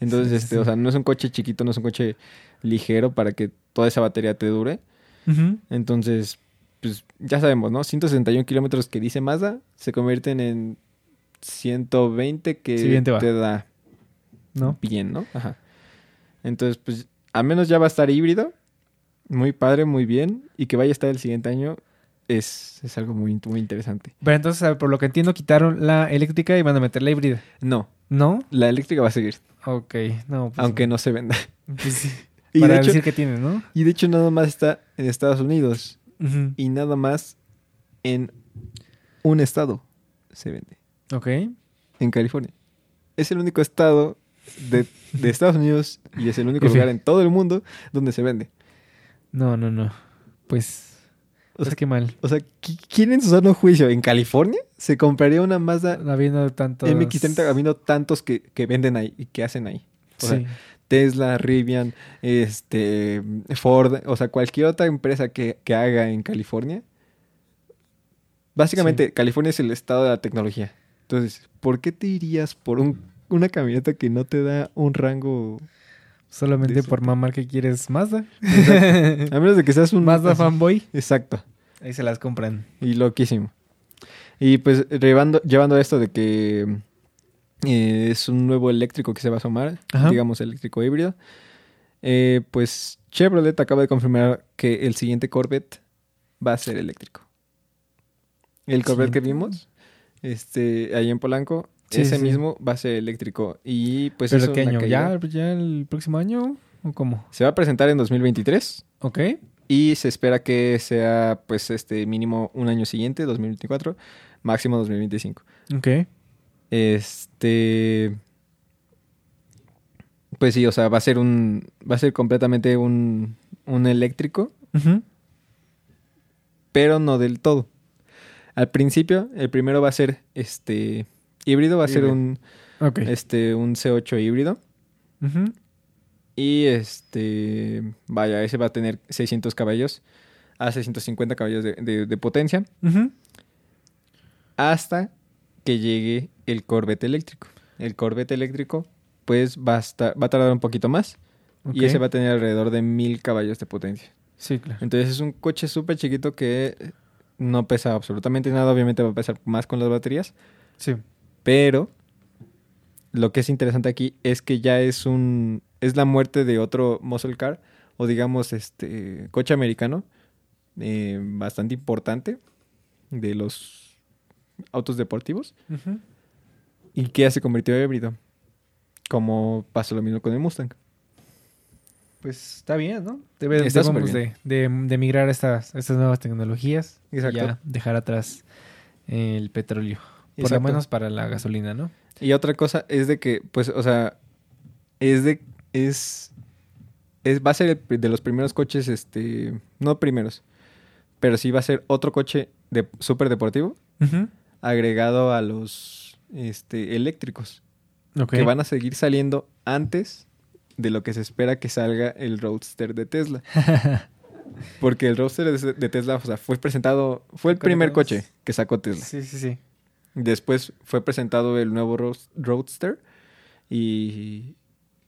Entonces, Sí, este, sí. o sea, no es un coche chiquito, no es un coche ligero para que toda esa batería te dure. Entonces, pues ya sabemos, ¿no? 161 kilómetros que dice Mazda se convierten en 120 que Sí, bien te da ¿No? bien, ¿no? Ajá. Entonces, pues, al menos ya va a estar híbrido. Muy padre, muy bien. Y que vaya a estar el siguiente año es, es algo muy, muy interesante. Pero entonces, por lo que entiendo, quitaron la eléctrica y van a meter la híbrida. No, ¿No? la eléctrica va a seguir, Ok, no. Pues, aunque no se venda. pues sí. Y Para de, hecho, decir que tiene, ¿no? y de hecho, nada más está en Estados Unidos. Y nada más en un estado se vende. Ok. En California. Es el único estado de, de Estados Unidos y es el único lugar en todo el mundo donde se vende. No, no, no. Pues. O sea, pues qué mal. O sea, ¿qui- ¿quién en su sano juicio en California se compraría una Mazda Habiendo tanto. MX30 habiendo tantos que, que venden ahí y que hacen ahí? O sea, Sí. Tesla, Rivian, este, Ford, o sea, cualquier otra empresa que, que haga en California. Básicamente, California es el estado de la tecnología. Entonces, ¿por qué te irías por un, una camioneta que no te da un rango? Solamente por mamar que quieres Mazda. A menos de que seas un... Mazda así- fanboy. Exacto. Ahí se las compran. Y loquísimo. Y pues llevando, llevando esto de que eh, es un nuevo eléctrico que se va a sumar, Ajá. digamos eléctrico híbrido, eh, pues Chevrolet acaba de confirmar que el siguiente Corvette va a ser eléctrico. El Corvette que vimos, este, ahí en Polanco, Sí, ese sí. mismo va a ser eléctrico. Y pues ¿Pero eso qué año? ¿Ya, ¿Ya el próximo año? ¿O cómo? Se va a presentar en 2023 Ok. y se espera que sea pues este mínimo un año siguiente, 2024, máximo 2025. Ok. Este. Pues sí, o sea, va a ser un. Va a ser completamente un. un eléctrico, pero no del todo. Al principio, el primero va a ser este. híbrido, va a ser un. Este. un C8 híbrido. Y este. Vaya, ese va a tener 600 caballos. A 650 caballos de, de- de potencia. Hasta que llegue el Corvette eléctrico. El Corvette eléctrico, pues va a, estar- va a tardar un poquito más y ese va a tener alrededor de mil caballos de potencia. Sí, claro. Entonces es un coche súper chiquito que no pesa absolutamente nada, obviamente va a pesar más con las baterías, Sí. pero lo que es interesante aquí es que ya es un es la muerte de otro muscle car o digamos este coche americano eh, bastante importante de los autos deportivos y que ya se convirtió en híbrido. Como pasó lo mismo con el Mustang. Pues está bien, ¿no? Debe, debemos de, de, de migrar a estas, a estas nuevas tecnologías. y Exacto. ya dejar atrás el petróleo. Por lo menos para la gasolina, ¿no? Y otra cosa es de que, pues, o sea, es de. Es. es va a ser de los primeros coches, este. No primeros. Pero sí va a ser otro coche de súper deportivo agregado a los este, eléctricos. Ok. Que van a seguir saliendo antes de lo que se espera que salga el Roadster de Tesla. Porque el Roadster de, Tesla, o sea, fue presentado. Fue el primer coche que sacó Tesla. sí, sí, sí. Después fue presentado el nuevo Road- Roadster y,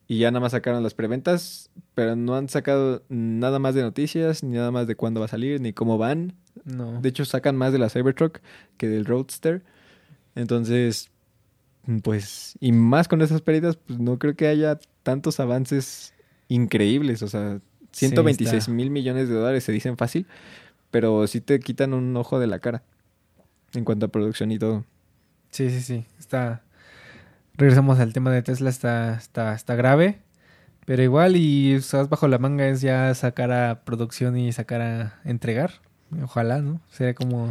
y ya nada más sacaron las preventas, pero no han sacado nada más de noticias, ni nada más de cuándo va a salir, ni cómo van. No. De hecho, sacan más de la Cybertruck que del Roadster. Entonces, pues, y más con esas pérdidas, pues no creo que haya tantos avances increíbles. O sea, Sí, 126 está. mil millones de dólares se dicen fácil, pero sí te quitan un ojo de la cara en cuanto a producción y todo. Sí, sí, sí. Está. Regresamos al tema de Tesla, está, está, está grave. Pero igual, y estás bajo la manga es ya sacar a producción y sacar a entregar. Ojalá, ¿no? Sería como.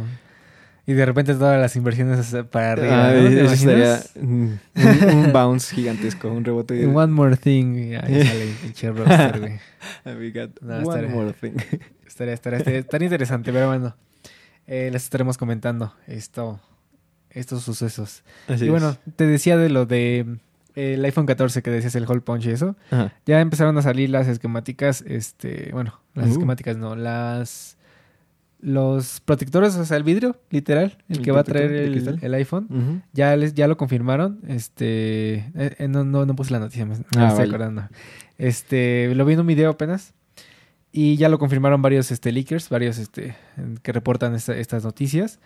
Y de repente todas las inversiones para arriba. ¿no? ¿Te eso estaría un, un bounce gigantesco, un rebote. One more thing. Ahí sale el pinche roster, güey. No, one estaría- more thing. Estaría, estaría, estaría, estaría interesante, pero bueno. eh, les estaremos comentando esto, estos sucesos. Así y es. bueno, te decía de lo de eh, el iPhone 14 que decías el hole punch y eso. Ajá. Ya empezaron a salir las esquemáticas, este, bueno, las Uh. esquemáticas no, las los protectores, o sea, el vidrio, literal, el, ¿El que va a traer el, iPhone. Ya les, ya lo confirmaron. Este, eh, eh, no, no, no puse la noticia, me, me Ah, estoy vale. acordando. Este, lo vi en un video apenas. Y ya lo confirmaron varios este, leakers, varios este, que reportan esta- estas noticias.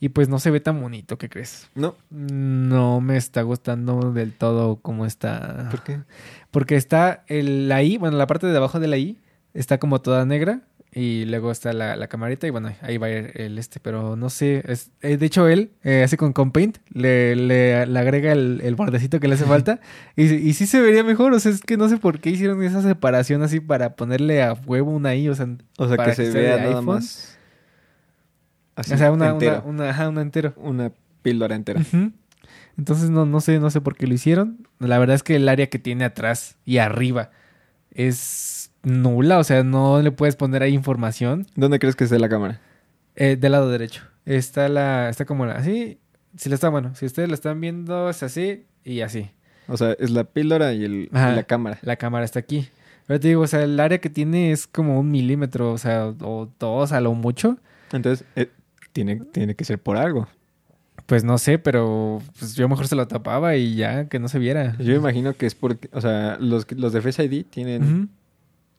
Y pues no se ve tan bonito, ¿qué crees? No, No me está gustando del todo cómo está. ¿por qué? Porque está el, la I, bueno, la parte de abajo de la I está como toda negra. Y luego está la, la camarita y bueno, ahí va el, este, pero no sé. es- eh, de hecho, él eh, hace con, con Paint, le, le, le agrega el, el bordecito que le hace falta y, y sí se vería mejor. O sea, es que no sé por qué hicieron esa separación así para ponerle a huevo una I. O sea, O sea, para que se vea nada iPhone. más. Así, o sea, una, entero. una, ajá, una entero. Una píldora entera. Entonces no, no sé, no sé por qué lo hicieron. La verdad es que el área que tiene atrás y arriba es nula, o sea, no le puedes poner ahí información. ¿Dónde crees que esté la cámara? Eh, del lado derecho. Está la, está como la, así. Si la está, bueno, si ustedes la están viendo es así y así. O sea, es la píldora y, el, y la cámara. La cámara está aquí. Pero te digo, o sea, el área que tiene es como un milímetro, o sea, o dos a lo mucho. Entonces, eh, tiene, tiene que ser por algo. Pues no sé, pero pues yo mejor se lo tapaba y ya, que no se viera. Yo imagino que es porque, o sea, los, los de Face ID tienen.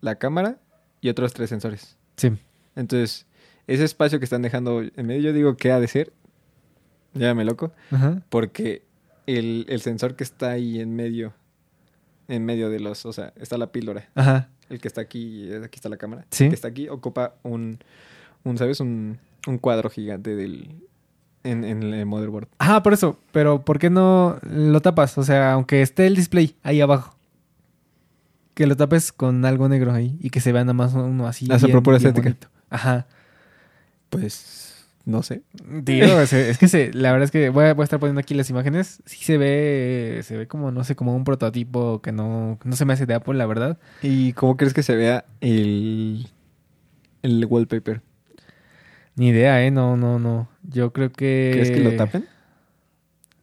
La cámara y otros tres sensores. Sí. Entonces, ese espacio que están dejando en medio, yo digo que ha de ser, llámame loco, Ajá. porque el, el sensor que está ahí en medio, en medio de los, o sea, está la píldora. Ajá. El que está aquí, aquí está la cámara. Sí. El que está aquí ocupa un, un ¿sabes? Un, un cuadro gigante del, en, en el motherboard. Ah, por eso. Pero ¿por qué no lo tapas? O sea, aunque esté el display ahí abajo. Que lo tapes con algo negro ahí y que se vea nada más uno así. Ah, esa bien- por pura bien estética. Ajá. Pues, no sé. Digo, es, es que se, la verdad es que voy a, voy a estar poniendo aquí las imágenes. Sí se ve, se ve como, no sé, como un prototipo que no, no se me hace de Apple, la verdad. ¿Y cómo crees que se vea el, el wallpaper? Ni idea, ¿eh? No, no, no. Yo creo que... ¿Crees que lo tapen?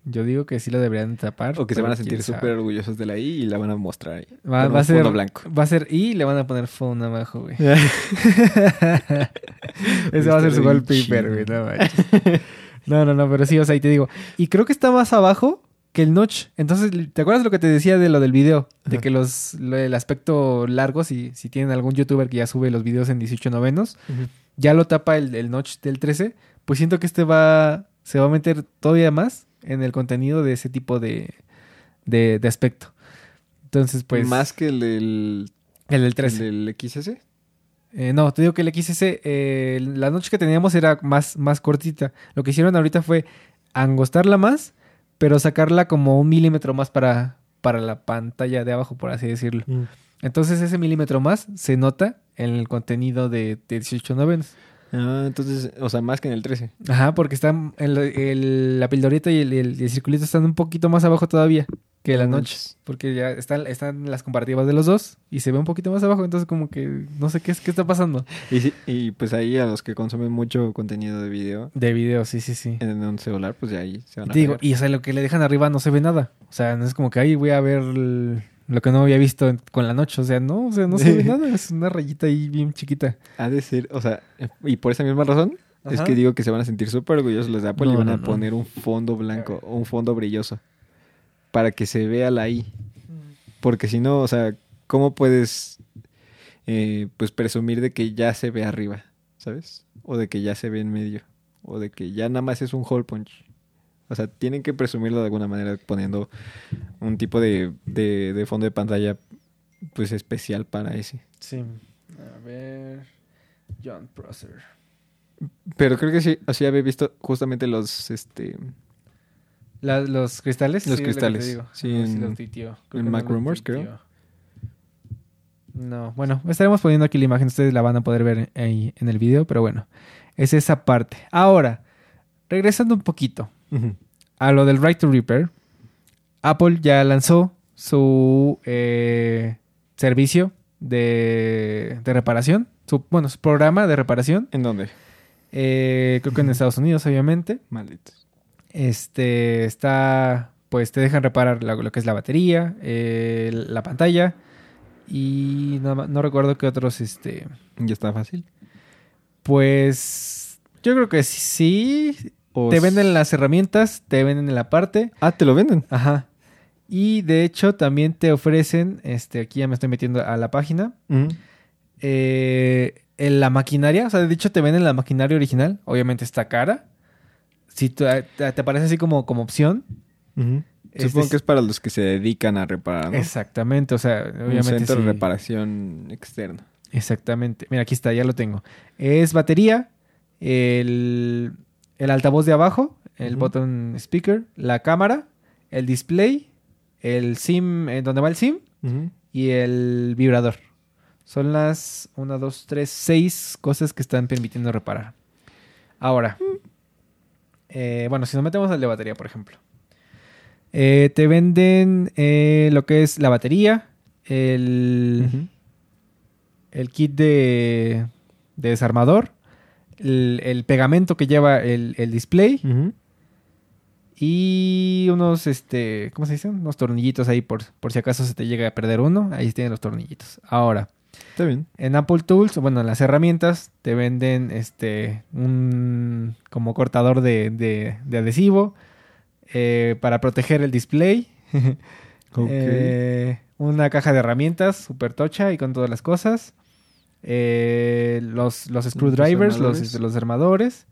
Yo digo que sí lo deberían tapar. ¿O que se van a sentir súper orgullosos de la I y la van a mostrar ahí? Va, a ser fondo blanco. Va a ser y le van a poner phone abajo, güey. Ese va a ser su wallpaper, güey. No, no, no, no, pero sí, o sea, y te digo. Y creo que está más abajo que el notch. Entonces, ¿te acuerdas lo que te decía de lo del video? De Ajá. que los lo del aspecto largo, si, si tienen algún youtuber que ya sube los videos en 18 novenos, ya lo tapa el, el notch del 13, pues siento que este va, se va a meter todavía más en el contenido de ese tipo de, de, de aspecto. Entonces, pues... Más que el del, el del el 13. del XS. Eh, no, te digo que el XS, eh, la noche que teníamos era más, más cortita. Lo que hicieron ahorita fue angostarla más, pero sacarla como un milímetro más para, para la pantalla de abajo, por así decirlo. Entonces ese milímetro más se nota en el contenido de, de 18 novenos. Ah, entonces, o sea, más que en el 13. Ajá, porque están el- el- la pildorita y el, el- circulito están un poquito más abajo todavía que la No noche. manches. Porque ya están, están las comparativas de los dos y se ve un poquito más abajo. Entonces como que no sé qué, es, qué está pasando. Y, sí, y pues ahí a los que consumen mucho contenido de video De video, sí, sí, sí. en un celular, pues ya ahí se van a digo, pegar. y o sea, lo que le dejan arriba no se ve nada. O sea, no es como que ahí voy a ver el- lo que no había visto con la noche. O sea, no, o sea, no se ve nada. Es una rayita ahí bien chiquita. Ha de ser, o sea, y por esa misma razón es que digo que se van a sentir súper orgullosos los de Apple y van no, a poner un fondo blanco o un fondo brilloso para que se vea la I. Porque si no, o sea, ¿cómo puedes eh, pues presumir de que ya se ve arriba? ¿Sabes? O de que ya se ve en medio. O de que ya nada más es un hole punch. O sea, tienen que presumirlo de alguna manera poniendo un tipo de, de, de fondo de pantalla pues especial para ese. Sí. A ver. John Prosser. Pero creo que sí, así había visto justamente los, este, La- los cristales. Los sí, lo cristales, digo. sí, en- lo tuiteó. Creo en Mac no lo Rumors, creo. No, bueno, estaremos poniendo aquí la imagen. Ustedes la van a poder ver ahí en el video, pero bueno, es esa parte. Ahora, regresando un poquito a lo del Right to Repair, Apple ya lanzó su eh, servicio de, de reparación, su, bueno, su programa de reparación. ¿En dónde? Eh, creo que en Estados Unidos, obviamente. Malditos. Este está, pues te dejan reparar lo que es la batería, eh, la pantalla y más- no recuerdo qué otros, este, Ya está fácil. pues yo creo que sí. O Te venden las herramientas, te venden la parte, Ah, te lo venden. ajá. Y de hecho también te ofrecen, este, aquí ya me estoy metiendo a la página, eh, en la maquinaria, o sea, de hecho te venden la maquinaria original, obviamente está cara. Si eh, te, te parece así como, como opción. Supongo que es para los que se dedican a reparar, ¿no? Exactamente, o sea, Un obviamente centro sí. de reparación externo. Exactamente. Mira, aquí está, ya lo tengo. Es batería, el, el altavoz de abajo, el button speaker, la cámara, el display, el SIM, eh, donde va el SIM y el vibrador. Son las 1, 2, 3, 6 cosas que están permitiendo reparar. Ahora, eh, bueno, si nos metemos al de batería, por ejemplo. Eh, te venden eh, lo que es la batería, el, el kit de, de desarmador, el, el pegamento que lleva el, el display y unos, este, ¿cómo se dice? Unos tornillitos ahí por, por si acaso se te llega a perder uno. Ahí tienen los tornillitos. Ahora, Está bien. en Apple Tools, bueno, en las herramientas te venden este un como cortador de, de- de adhesivo eh, para proteger el display. Eh, una caja de herramientas super tocha y con todas las cosas. Eh, los, los screwdrivers, los, desarmadores. los armadores.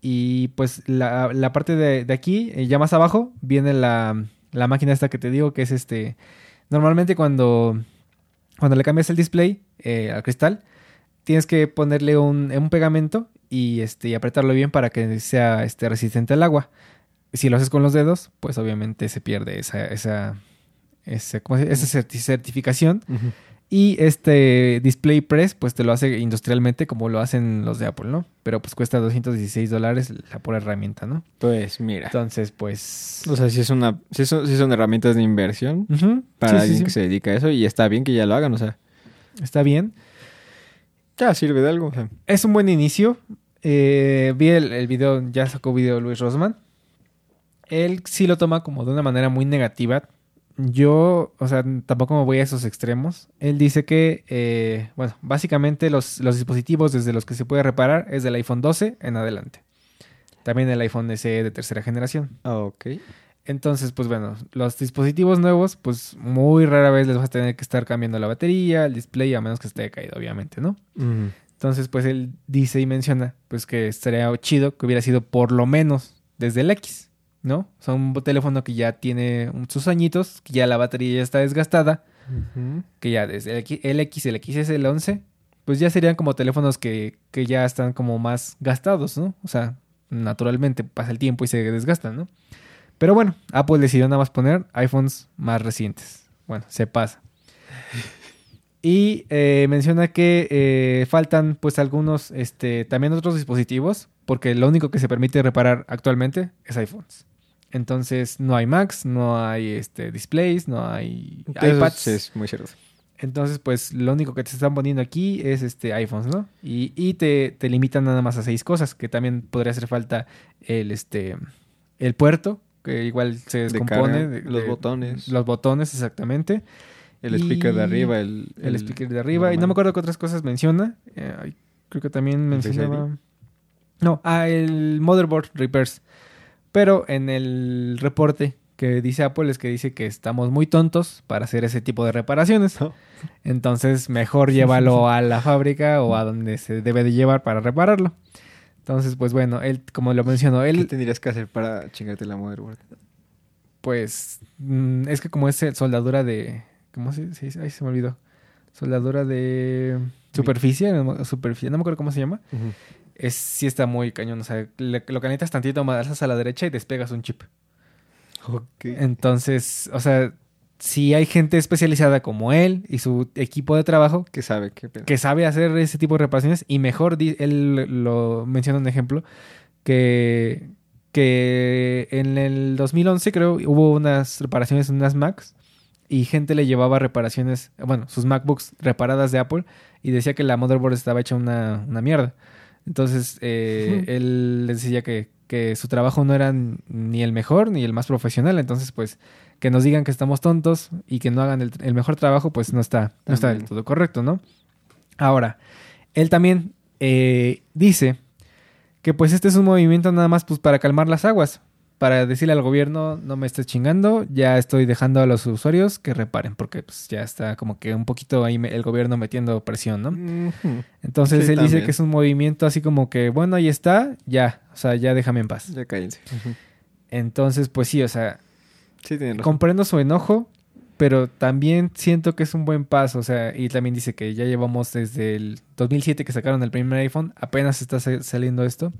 Y pues la, la parte de, de aquí, eh, ya más abajo, viene la, la máquina esta que te digo, que es este... Normalmente cuando, cuando le cambias el display eh, al cristal, tienes que ponerle un, un pegamento y, este, y apretarlo bien para que sea este, resistente al agua. Si lo haces con los dedos, pues obviamente se pierde esa, esa, esa, esa certi- certificación. Y este Display Press, pues te lo hace industrialmente como lo hacen los de Apple, ¿no? Pero pues cuesta 216 dólares la pura herramienta, ¿no? Pues mira. Entonces, pues... O sea, si es una, si son, si son herramientas de inversión para sí, sí, alguien sí. que se dedica a eso y está bien que ya lo hagan, o sea, Está bien. ya sirve de algo. o sea. Es un buen inicio. Eh, vi el, el video, ya sacó video Luis Rosman. Él sí lo toma como de una manera muy negativa. Yo, o sea, tampoco me voy a esos extremos. Él dice que, eh, bueno, básicamente los, los dispositivos desde los que se puede reparar es del iPhone 12 en adelante. También el iPhone SE de tercera generación. Ah, ok. Entonces, pues bueno, los dispositivos nuevos, pues muy rara vez les vas a tener que estar cambiando la batería, el display, a menos que esté caído, obviamente, ¿no? Entonces, pues él dice y menciona, pues que estaría chido que hubiera sido por lo menos desde el X, ¿no? O sea, un teléfono que ya tiene sus añitos, que ya la batería ya está desgastada, que ya desde el X, el X, el XS, el 11, pues ya serían como teléfonos que, que ya están como más gastados, ¿no? O sea, naturalmente pasa el tiempo y se desgastan, ¿no? Pero bueno, Apple decidió nada más poner iPhones más recientes. Bueno, se pasa. Y eh, menciona que eh, faltan pues algunos, este, también otros dispositivos, porque lo único que se permite reparar actualmente es iPhones. Entonces no hay Macs, no hay este, displays, no hay Eso iPads. es muy cierto. Entonces, pues lo único que te están poniendo aquí es este iPhones, ¿no? Y, y te, te limitan nada más a seis cosas, que también podría hacer falta el este el puerto, que igual se De descompone. los de- botones. Los botones, exactamente. El speaker de arriba, el... El, speaker de arriba. Y no me acuerdo qué otras cosas menciona. Eh, creo que también ¿El Face mencionaba. No, ah, el motherboard repairs. Pero en el reporte que dice Apple es que dice que estamos muy tontos para hacer ese tipo de reparaciones. No. Entonces, mejor llévalo a la fábrica o a donde se debe de llevar para repararlo. Entonces, pues bueno, él, como lo mencionó, ¿Qué él, tendrías que hacer para chingarte la motherboard? pues, mm, es que como es soldadura de, ¿cómo se, dice? Ay, se me olvidó. Soldadura de superficie, superficie, no me acuerdo cómo se llama. Es, sí está muy cañón, o sea, le- lo calientas tantito, más a la derecha y despegas un chip. Ok. Entonces, o sea, si hay gente especializada como él y su equipo de trabajo ¿Qué sabe? Que sabe hacer ese tipo de reparaciones y mejor él lo menciona un ejemplo que que en el 2011 creo hubo unas reparaciones en unas Macs y gente le llevaba reparaciones, bueno, sus MacBooks reparadas de Apple y decía que la motherboard estaba hecha una, una mierda. Entonces, eh, él les decía que, que su trabajo no era ni el mejor ni el más profesional. Entonces, pues, que nos digan que estamos tontos y que no hagan el, el mejor trabajo, pues no está, no está del todo correcto, ¿no? Ahora, él también eh, dice que pues este es un movimiento nada más pues para calmar las aguas. Para decirle al gobierno, no me estés chingando, ya estoy dejando a los usuarios que reparen, porque pues ya está como que un poquito ahí me- el gobierno metiendo presión, ¿no? Entonces Sí, él dice que es un movimiento así como que, bueno, ahí está, ya, o sea, ya déjame en paz. Ya cállense. Entonces, pues sí, o sea, Sí, comprendo su enojo, pero también siento que es un buen paso, o sea, y también dice que ya llevamos desde el 2007 que sacaron el primer iPhone, apenas está sa- saliendo esto,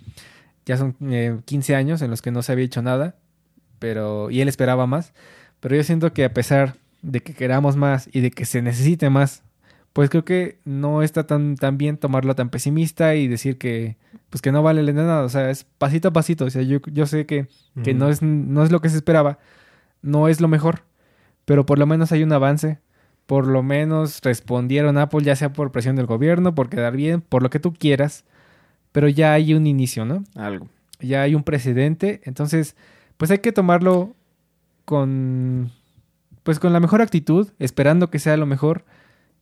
ya son eh, 15 años en los que no se había hecho nada, pero y él esperaba más, pero yo siento que a pesar de que queramos más y de que se necesite más, pues creo que no está tan, tan bien tomarlo tan pesimista y decir que pues que no vale de nada, o sea, es pasito a pasito, o sea, yo, yo sé que que no es, no es lo que se esperaba, no es lo mejor, pero por lo menos hay un avance. Por lo menos respondieron Apple, ya sea por presión del gobierno, por quedar bien, por lo que tú quieras, pero ya hay un inicio, ¿no? Algo. Ya hay un precedente, entonces, pues hay que tomarlo con, pues con la mejor actitud, esperando que sea lo mejor,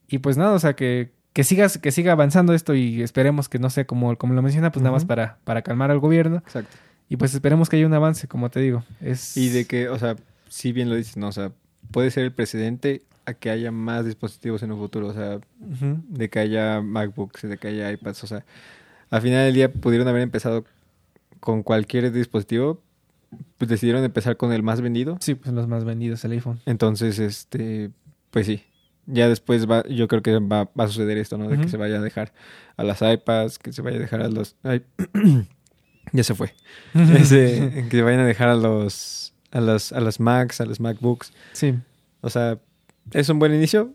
y pues nada, o sea, que, que sigas, que siga avanzando esto y esperemos que no sea como, como lo menciona, pues nada más para, para calmar al gobierno. Exacto. Y pues esperemos que haya un avance, como te digo. Es... Y de que, o sea, si bien lo dices, no, o sea, puede ser el precedente a que haya más dispositivos en un futuro, o sea, de que haya MacBooks, de que haya iPads, o sea, al final del día pudieron haber empezado con cualquier dispositivo, pues decidieron empezar con el más vendido, Sí, pues los más vendidos, el iPhone. entonces, este, pues sí, ya después va, yo creo que va, va a suceder esto, ¿no? De que se vaya a dejar a las iPads, que se vaya a dejar a los... ay, ya se fue. Ese, que vayan a dejar a los a las a las Macs, a los MacBooks. Sí, O sea, es un buen inicio.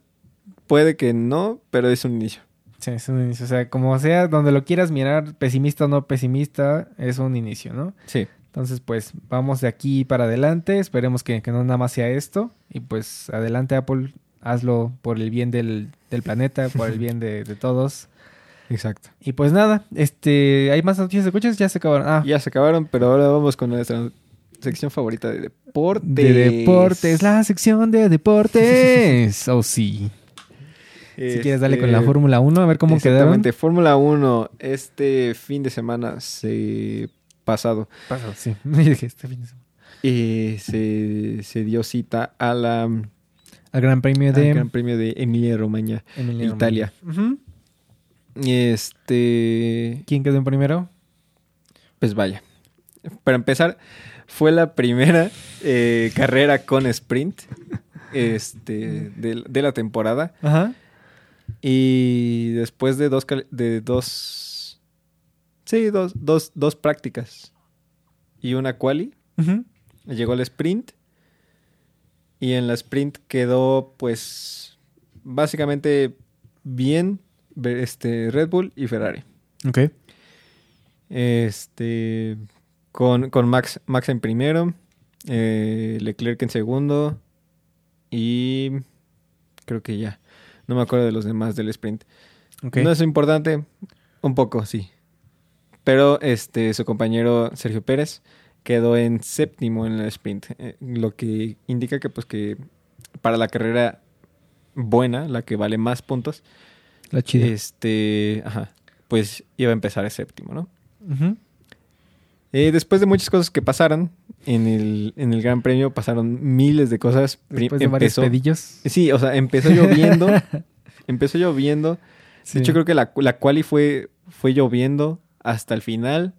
Puede que no, pero es un inicio. Sí, es un inicio. O sea, como sea, donde lo quieras mirar, pesimista o no pesimista, es un inicio, ¿no? Sí. Entonces, pues vamos de aquí para adelante. Esperemos que, que no nada más sea esto. Y pues adelante, Apple. Hazlo por el bien del, del planeta, por el bien de, de todos. Exacto. Y pues nada, este, ¿hay más noticias de coches? Ya se acabaron. Ah, Ya se acabaron, pero ahora vamos con nuestra sección favorita de deportes. de deportes, la sección de deportes. oh, sí. Si quieres, dale con la Este, Fórmula 1, a ver cómo quedaron. Exactamente, Fórmula 1 este fin de semana se pasado Pasó, sí. Este fin de semana. eh, se, se dio cita a la Al Gran Premio al de Gran Premio de Emilia Romagna. Emilia Italia. Romagna. Este, ¿Quién quedó en primero? pues vaya. Para empezar, fue la primera eh, carrera con sprint este, de, de la temporada. Ajá. Y después de dos, de dos, sí, dos, dos, dos prácticas y una quali, llegó el sprint. Y en la sprint quedó, pues, básicamente bien este, Red Bull y Ferrari. Ok. Este, con, con Max, Max en primero, eh, Leclerc en segundo y creo que ya. No me acuerdo de los demás del sprint. No es importante, un poco, sí. Pero este, su compañero Sergio Pérez quedó en séptimo en el sprint, eh, lo que indica que pues que para la carrera buena, la que vale más puntos, La chida. este, ajá, pues iba a empezar el séptimo, ¿no? Ujú. Eh, después de muchas cosas que pasaron en el, en el Gran Premio, pasaron miles de cosas. Después de varios pedillos. Sí, o sea, empezó lloviendo. empezó lloviendo. Sí. De hecho, creo que la, la quali fue, fue lloviendo hasta el final.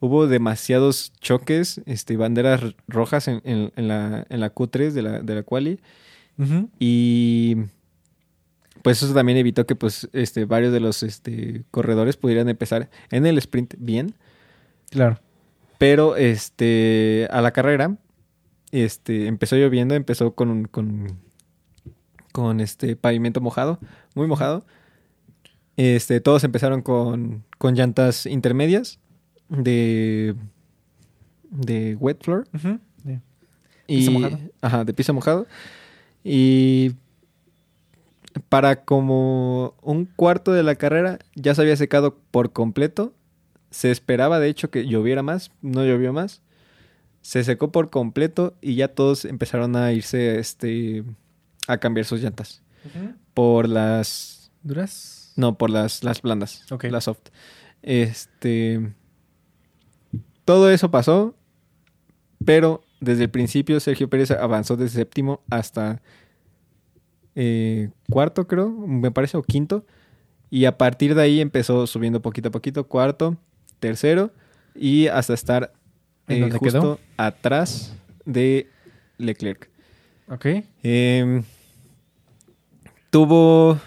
Hubo demasiados choques, este, banderas rojas en, en- en la, en la Q3 de la, de la quali. Y pues eso también evitó que pues, este, varios de los este, corredores pudieran empezar en el sprint bien. Claro. Pero este a la carrera este empezó lloviendo, empezó con con con este pavimento mojado, muy mojado. Este todos empezaron con con llantas intermedias de de wet floor. Sí. y Piso mojado. ajá, de piso mojado y para como un cuarto de la carrera ya se había secado por completo. Se esperaba de hecho que lloviera más, no llovió más. Se secó por completo y ya todos empezaron a irse este a cambiar sus llantas por las ¿Duras? no, por las las blandas, Ok. las soft. Este todo eso pasó, pero desde el principio Sergio Pérez avanzó de séptimo hasta eh, cuarto, creo, me parece, o quinto. Y a partir de ahí empezó subiendo poquito a poquito, cuarto, tercero, y hasta estar ¿En eh, justo quedó? atrás de Leclerc. Ok. Eh, tuvo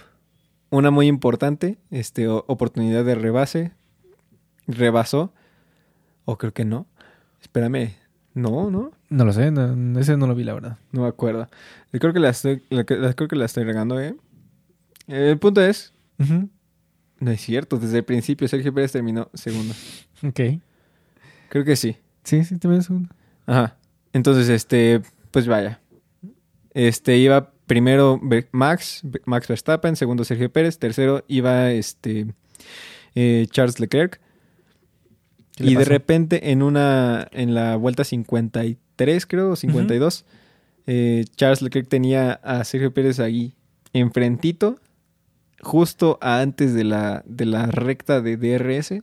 una muy importante este, oportunidad de rebase. Rebasó. O creo que no. Espérame. No, no. No lo sé, no- ese no lo vi, la verdad. No me acuerdo. Yo creo que la estoy, la que- la- creo que la estoy regando, ¿eh? El punto es. No es cierto. Desde el principio Sergio Pérez terminó segundo. Ok. Creo que sí. Sí, sí, te ves un... Ajá. Entonces, este, pues vaya. Este iba primero Max, Max Verstappen, segundo Sergio Pérez, tercero iba este eh, Charles Leclerc. ¿Qué le Y de repente en una en la vuelta 53, creo, o 52, eh, Charles Leclerc tenía a Sergio Pérez ahí enfrentito, justo antes de la, de la recta de DRS.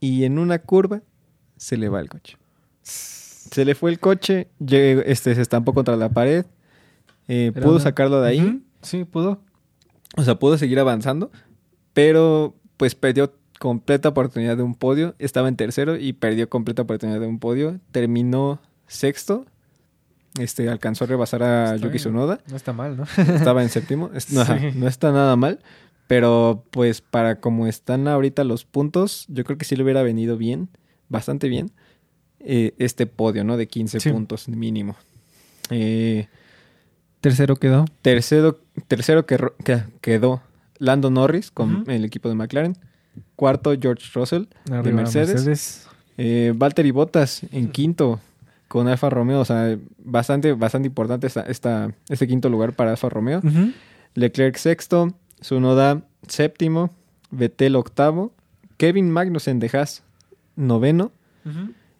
Y en una curva se le va el coche. Se le fue el coche, llegó- este, se estampó contra la pared, eh, pudo sacarlo de ahí. Sí, pudo. o sea, pudo seguir avanzando, pero pues perdió completa oportunidad de un podio, estaba en tercero y perdió completa oportunidad de un podio, terminó sexto, este, alcanzó a rebasar a Está Yuki bien. Tsunoda, No está mal, ¿no? estaba en séptimo, no, ajá, Sí. no está nada mal, pero pues para como están ahorita los puntos, yo creo que sí le hubiera venido bien, bastante bien, eh, este podio, ¿no? De 15 Sí. puntos mínimo. Eh, Tercero quedó. tercero tercero que, que- quedó Lando Norris con el equipo de McLaren. Cuarto, George Russell de Arriba Mercedes. Eh, Valtteri Bottas en quinto con Alfa Romeo. O sea, bastante, bastante importante esta, esta- este quinto lugar para Alfa Romeo. Leclerc sexto, Tsunoda séptimo, Vettel octavo, Kevin Magnussen de Haas noveno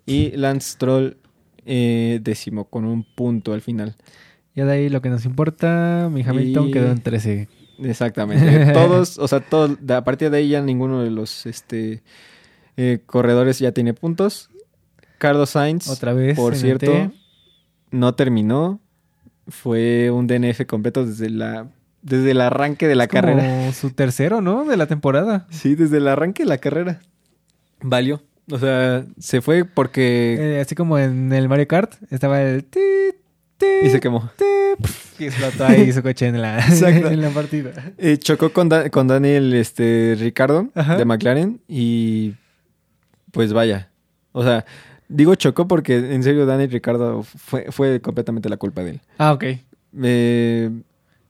y Lance Stroll eh, décimo con un punto al final. Ya de ahí lo que nos importa, mi Hamilton Y- quedó en 13. Exactamente. Todos, o sea, todos, a partir de ahí ya ninguno de los este, eh, corredores ya tiene puntos. Carlos Sainz, Otra vez. por cierto, no terminó. Fue un DNF completo desde la desde el arranque de la Es como carrera. su tercero, ¿no? De la temporada. Sí, desde el arranque de la carrera. Valió. O sea, se fue porque Eh, así como en el Mario Kart, estaba el... ti, ti, y se quemó. ti, y explotó ahí su coche en la, en la partida. Eh, chocó con, Da- con Daniel este, Ricardo Ajá. de McLaren y pues vaya. O sea, digo chocó porque en serio Daniel Ricardo fue, fue completamente la culpa de él. Ah, ok. Eh,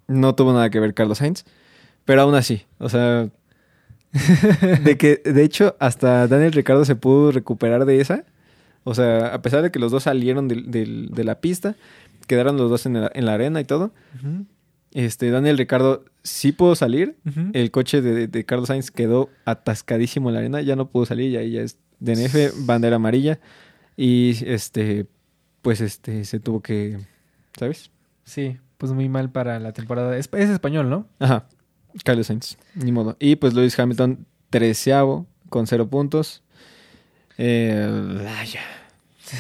no tuvo nada que ver Carlos Sainz, pero aún así, o sea, de que de hecho hasta Daniel Ricardo se pudo recuperar de esa. O sea, a pesar de que los dos salieron de la pista, quedaron los dos en la, en la arena y todo. Este, Daniel Ricardo sí pudo salir, el coche de, de Carlos Sainz quedó atascadísimo en la arena, ya no pudo salir, y ahí ya es DNF, bandera amarilla. Y este, pues este, se tuvo que, ¿sabes? Sí, pues muy mal para la temporada. Es, es español, ¿no? Ajá, Carlos Sainz, ni modo. Y pues Lewis Hamilton, treceavo, con cero puntos. Eh, vaya.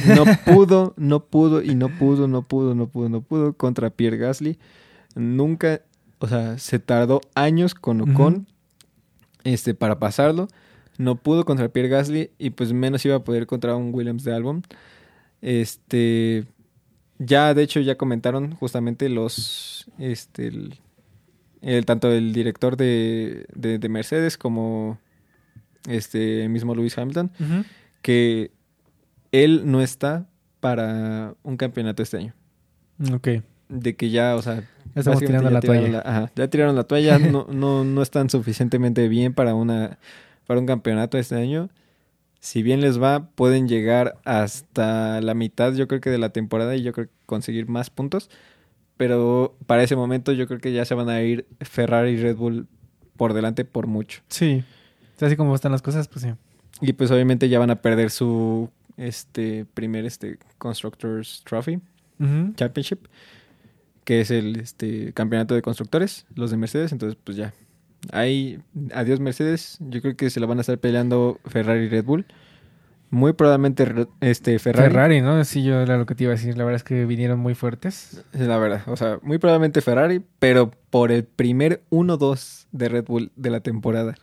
No pudo, no pudo, y no pudo, no pudo, no pudo, no pudo contra Pierre Gasly. Nunca, o sea, se tardó años con Ocon este, para pasarlo. No pudo contra Pierre Gasly y pues menos iba a poder contra un Williams de Albon. Este, ya de hecho ya comentaron justamente los, este, el, el- tanto el director de, de, de Mercedes como este mismo Lewis Hamilton que él no está para un campeonato este año. Ok. De que ya, o sea, estamos tirando ya la toalla. la- ajá, ya tiraron la toalla, no, no, no están suficientemente bien para una para un campeonato este año. Si bien les va, pueden llegar hasta la mitad, yo creo que de la temporada y yo creo que conseguir más puntos. Pero para ese momento yo creo que ya se van a ir Ferrari y Red Bull por delante por mucho. Sí. Así como están las cosas, pues sí. Y pues obviamente ya van a perder su este primer este Constructors Trophy. Championship, que es el este campeonato de constructores, los de Mercedes, entonces pues ya. Ahí adiós Mercedes, yo creo que se lo van a estar peleando Ferrari y Red Bull. Muy probablemente este Ferrari. Ferrari. ¿no? Sí, yo era lo que te iba a decir. La verdad es que vinieron muy fuertes. La verdad, o sea, muy probablemente Ferrari, pero por el primer 1-2 de Red Bull de la temporada.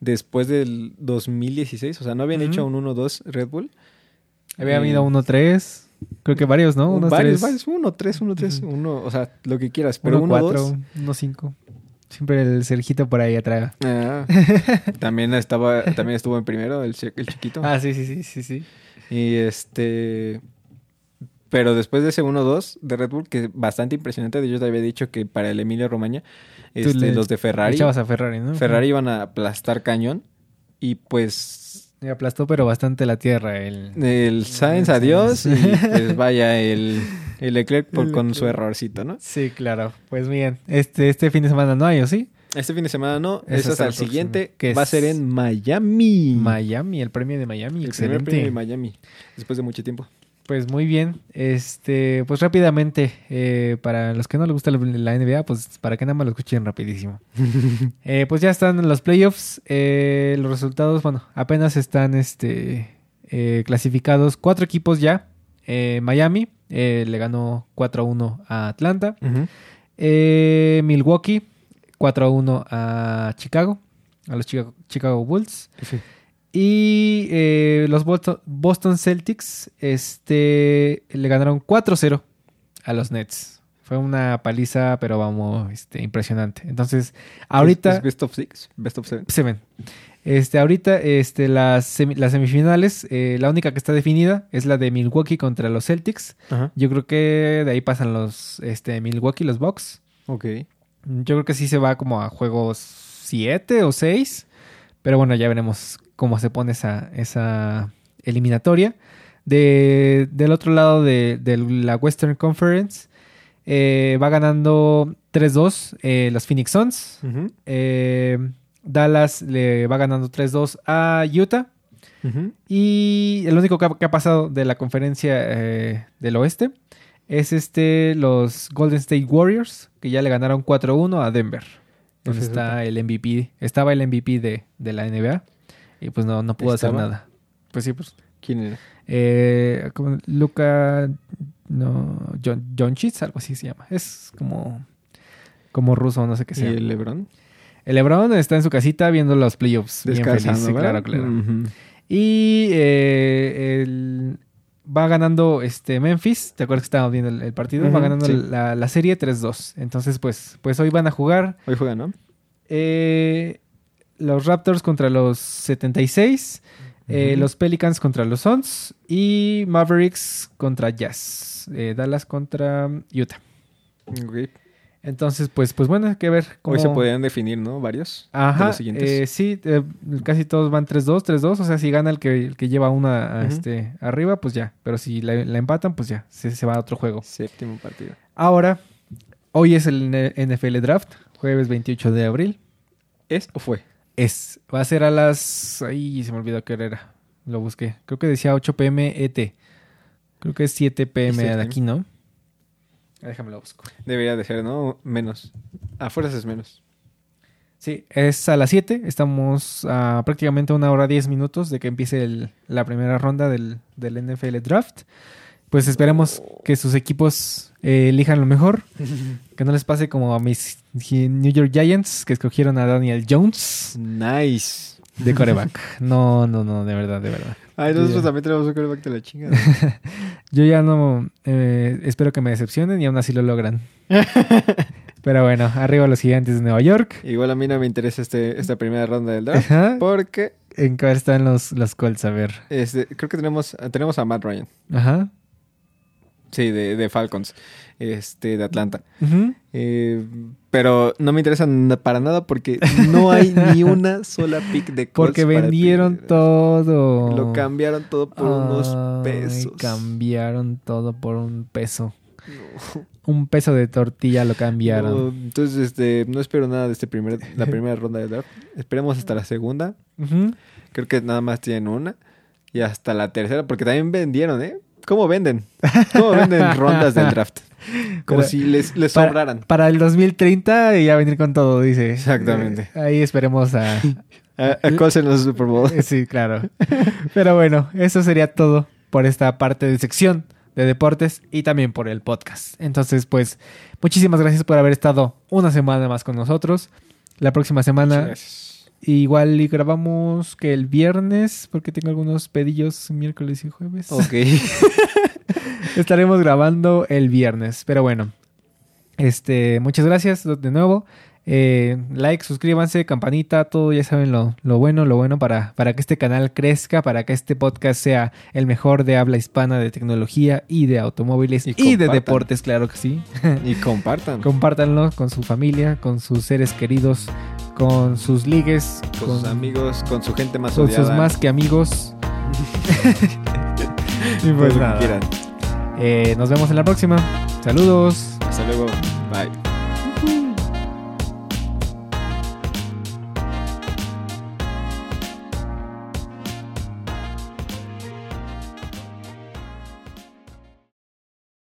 Después del 2016, o sea, no habían Ujú. hecho un 1-2 Red Bull. Había Eh, habido uno tres. Creo que varios, ¿no? Unos varios, tres. varios, 1-3, 1-3, Ujú. uno, o sea, lo que quieras, pero uno 1-2. Siempre el Sergito por ahí atrás. Ah, también estaba, también estuvo en primero el, el chiquito. Ah, sí, sí, sí, sí, sí. Y este. Pero después de ese 1-2 de Red Bull, que bastante impresionante, yo te había dicho que para el Emilia Romagna, este, los de Ferrari, Echabas a Ferrari, ¿no? Ferrari iban a aplastar cañón. Y pues. Me aplastó, pero bastante la tierra. El... El Sainz, adiós. Y pues vaya, el, el Leclerc por- con su errorcito, ¿no? Sí, claro. Pues bien, este, este fin de semana no hay, ¿o sí? Este fin de semana no, Es es hasta el próximo, siguiente. que Va a ser en Miami. Miami, el premio de Miami. El primer Excelente. premio de Miami. Después de mucho tiempo. Pues muy bien. Este, pues rápidamente, eh, para los que no les gusta la, NBA, pues para que nada más lo escuchen rapidísimo. Eh, pues ya están los playoffs. eh, los resultados, bueno, apenas están este, eh, clasificados cuatro equipos ya. Eh, Miami eh, le ganó 4-1 a Atlanta. Eh, Milwaukee 4-1 a Chicago, a los Chicago, Chicago Bulls. Sí. Y eh, los Boston, Celtics este, le ganaron 4-0 a los Nets. Fue una paliza, pero vamos, este, impresionante. Entonces, ahorita ¿Es, es best of six? Best of seven. se ven. Este, ahorita, este, las, semi- las semifinales, eh, la única que está definida es la de Milwaukee contra los Celtics. Ajá. Yo creo que de ahí pasan los este, Milwaukee, los Bucks. Ok. Yo creo que sí se va como a juegos 7 o 6. Pero bueno, ya veremos cómo se pone esa, esa eliminatoria. De, del otro lado de, de la Western Conference eh, va ganando 3-2 eh, los Phoenix Suns. Eh, Dallas le va ganando 3-2 a Utah. Y el único que ha, que ha pasado de la conferencia del oeste es este los Golden State Warriors, que ya le ganaron 4-1 a Denver. Donde está el MVP. Estaba el MVP de, de la NBA. Y pues no, no pudo hacer nada. Pues sí, pues. ¿Quién era? Eh, como Luca. No. John, Doncic, algo así se llama. Es como. Como ruso, no sé qué ¿Y sea. el El, LeBron? LeBron está en su casita viendo los playoffs. Bien feliz. Descansando, Sí, claro, claro. Y eh, el- va ganando este Memphis. ¿Te acuerdas que estábamos viendo el, el partido? va ganando sí. la, la serie 3-2. Entonces, pues, pues hoy van a jugar Hoy juega, ¿no? eh, los Raptors contra los 76. eh, los Pelicans contra los Suns. Y Mavericks contra Jazz. eh, Dallas contra Utah. Entonces, pues, pues bueno, hay que ver cómo... Hoy se podrían definir, ¿no? Varios. de Ajá, los siguientes. eh, sí, eh, casi todos van 3-2, 3-2, o sea, si gana el que, el que lleva una a este, arriba, pues ya, pero si la, la empatan, pues ya, se, se va a otro juego. Séptimo partido. Ahora, hoy es el NFL Draft, jueves 28 de abril, ¿Es o fue? es, va a ser a las, ahí se me olvidó qué hora era, lo busqué, creo que decía 8 pm ET, creo que es 7 pm de aquí, ¿no? Déjame lo busco. Debería de ser, ¿no? Menos. A fuerzas es menos. Sí, es a las 7. Estamos a prácticamente una hora 10 minutos de que empiece el- la primera ronda del, del NFL Draft. Pues esperemos que sus equipos eh, elijan lo mejor. Que no les pase como a mis New York Giants que escogieron a Daniel Jones Nice. de coreback. No, no, no, de verdad, de verdad. Ay, nosotros también tenemos un quarterback de la chingada. Yo ya no eh, espero que me decepcionen y aún así lo logran. Pero bueno, arriba los gigantes de Nueva York. Igual a mí no me interesa este, esta primera ronda del draft. Ajá. Porque ¿En qué están los, los Colts? A ver. este, creo que tenemos, tenemos a Matt Ryan. Ajá. Sí, de, de Falcons. Este, de Atlanta. Eh, pero no me interesa para nada porque no hay ni una sola pick de Colts Porque vendieron todo. Lo cambiaron todo por unos pesos. Cambiaron todo por un peso. No. Un peso de tortilla lo cambiaron. No, entonces, este, no espero nada de este primer, la primera ronda del draft. Esperemos hasta la segunda. Creo que nada más tienen una. Y hasta la tercera, porque también vendieron, ¿eh? Cómo venden? ¿Cómo venden rondas del draft? Como Pero- si les, les Para- sobraran. Para, el 2030 y a venir con todo, dice. Exactamente. Eh, ahí esperemos a... A, a en los Super Bowl. Eh, Sí, claro. Pero bueno, eso sería todo por esta parte de sección de deportes y también por el podcast. Entonces, pues, muchísimas gracias por haber estado una semana más con nosotros. La próxima semana Gracias. Igual y grabamos que el viernes, porque tengo algunos pedillos miércoles y jueves. Ok. Estaremos grabando el viernes. Pero bueno, este, muchas gracias de nuevo. Eh, like, suscríbanse, campanita, todo ya saben lo, lo bueno, lo bueno para, para que este canal crezca, para que este podcast sea el mejor de habla hispana de tecnología y de automóviles Y y, de deportes, claro que sí. Y compartan. Compártanlo con su familia, con sus seres queridos, con sus ligues, con sus amigos, con su gente más con sus más que amigos. y pues nada. quieran. Eh, nos vemos en la próxima. Saludos. Hasta luego. Bye.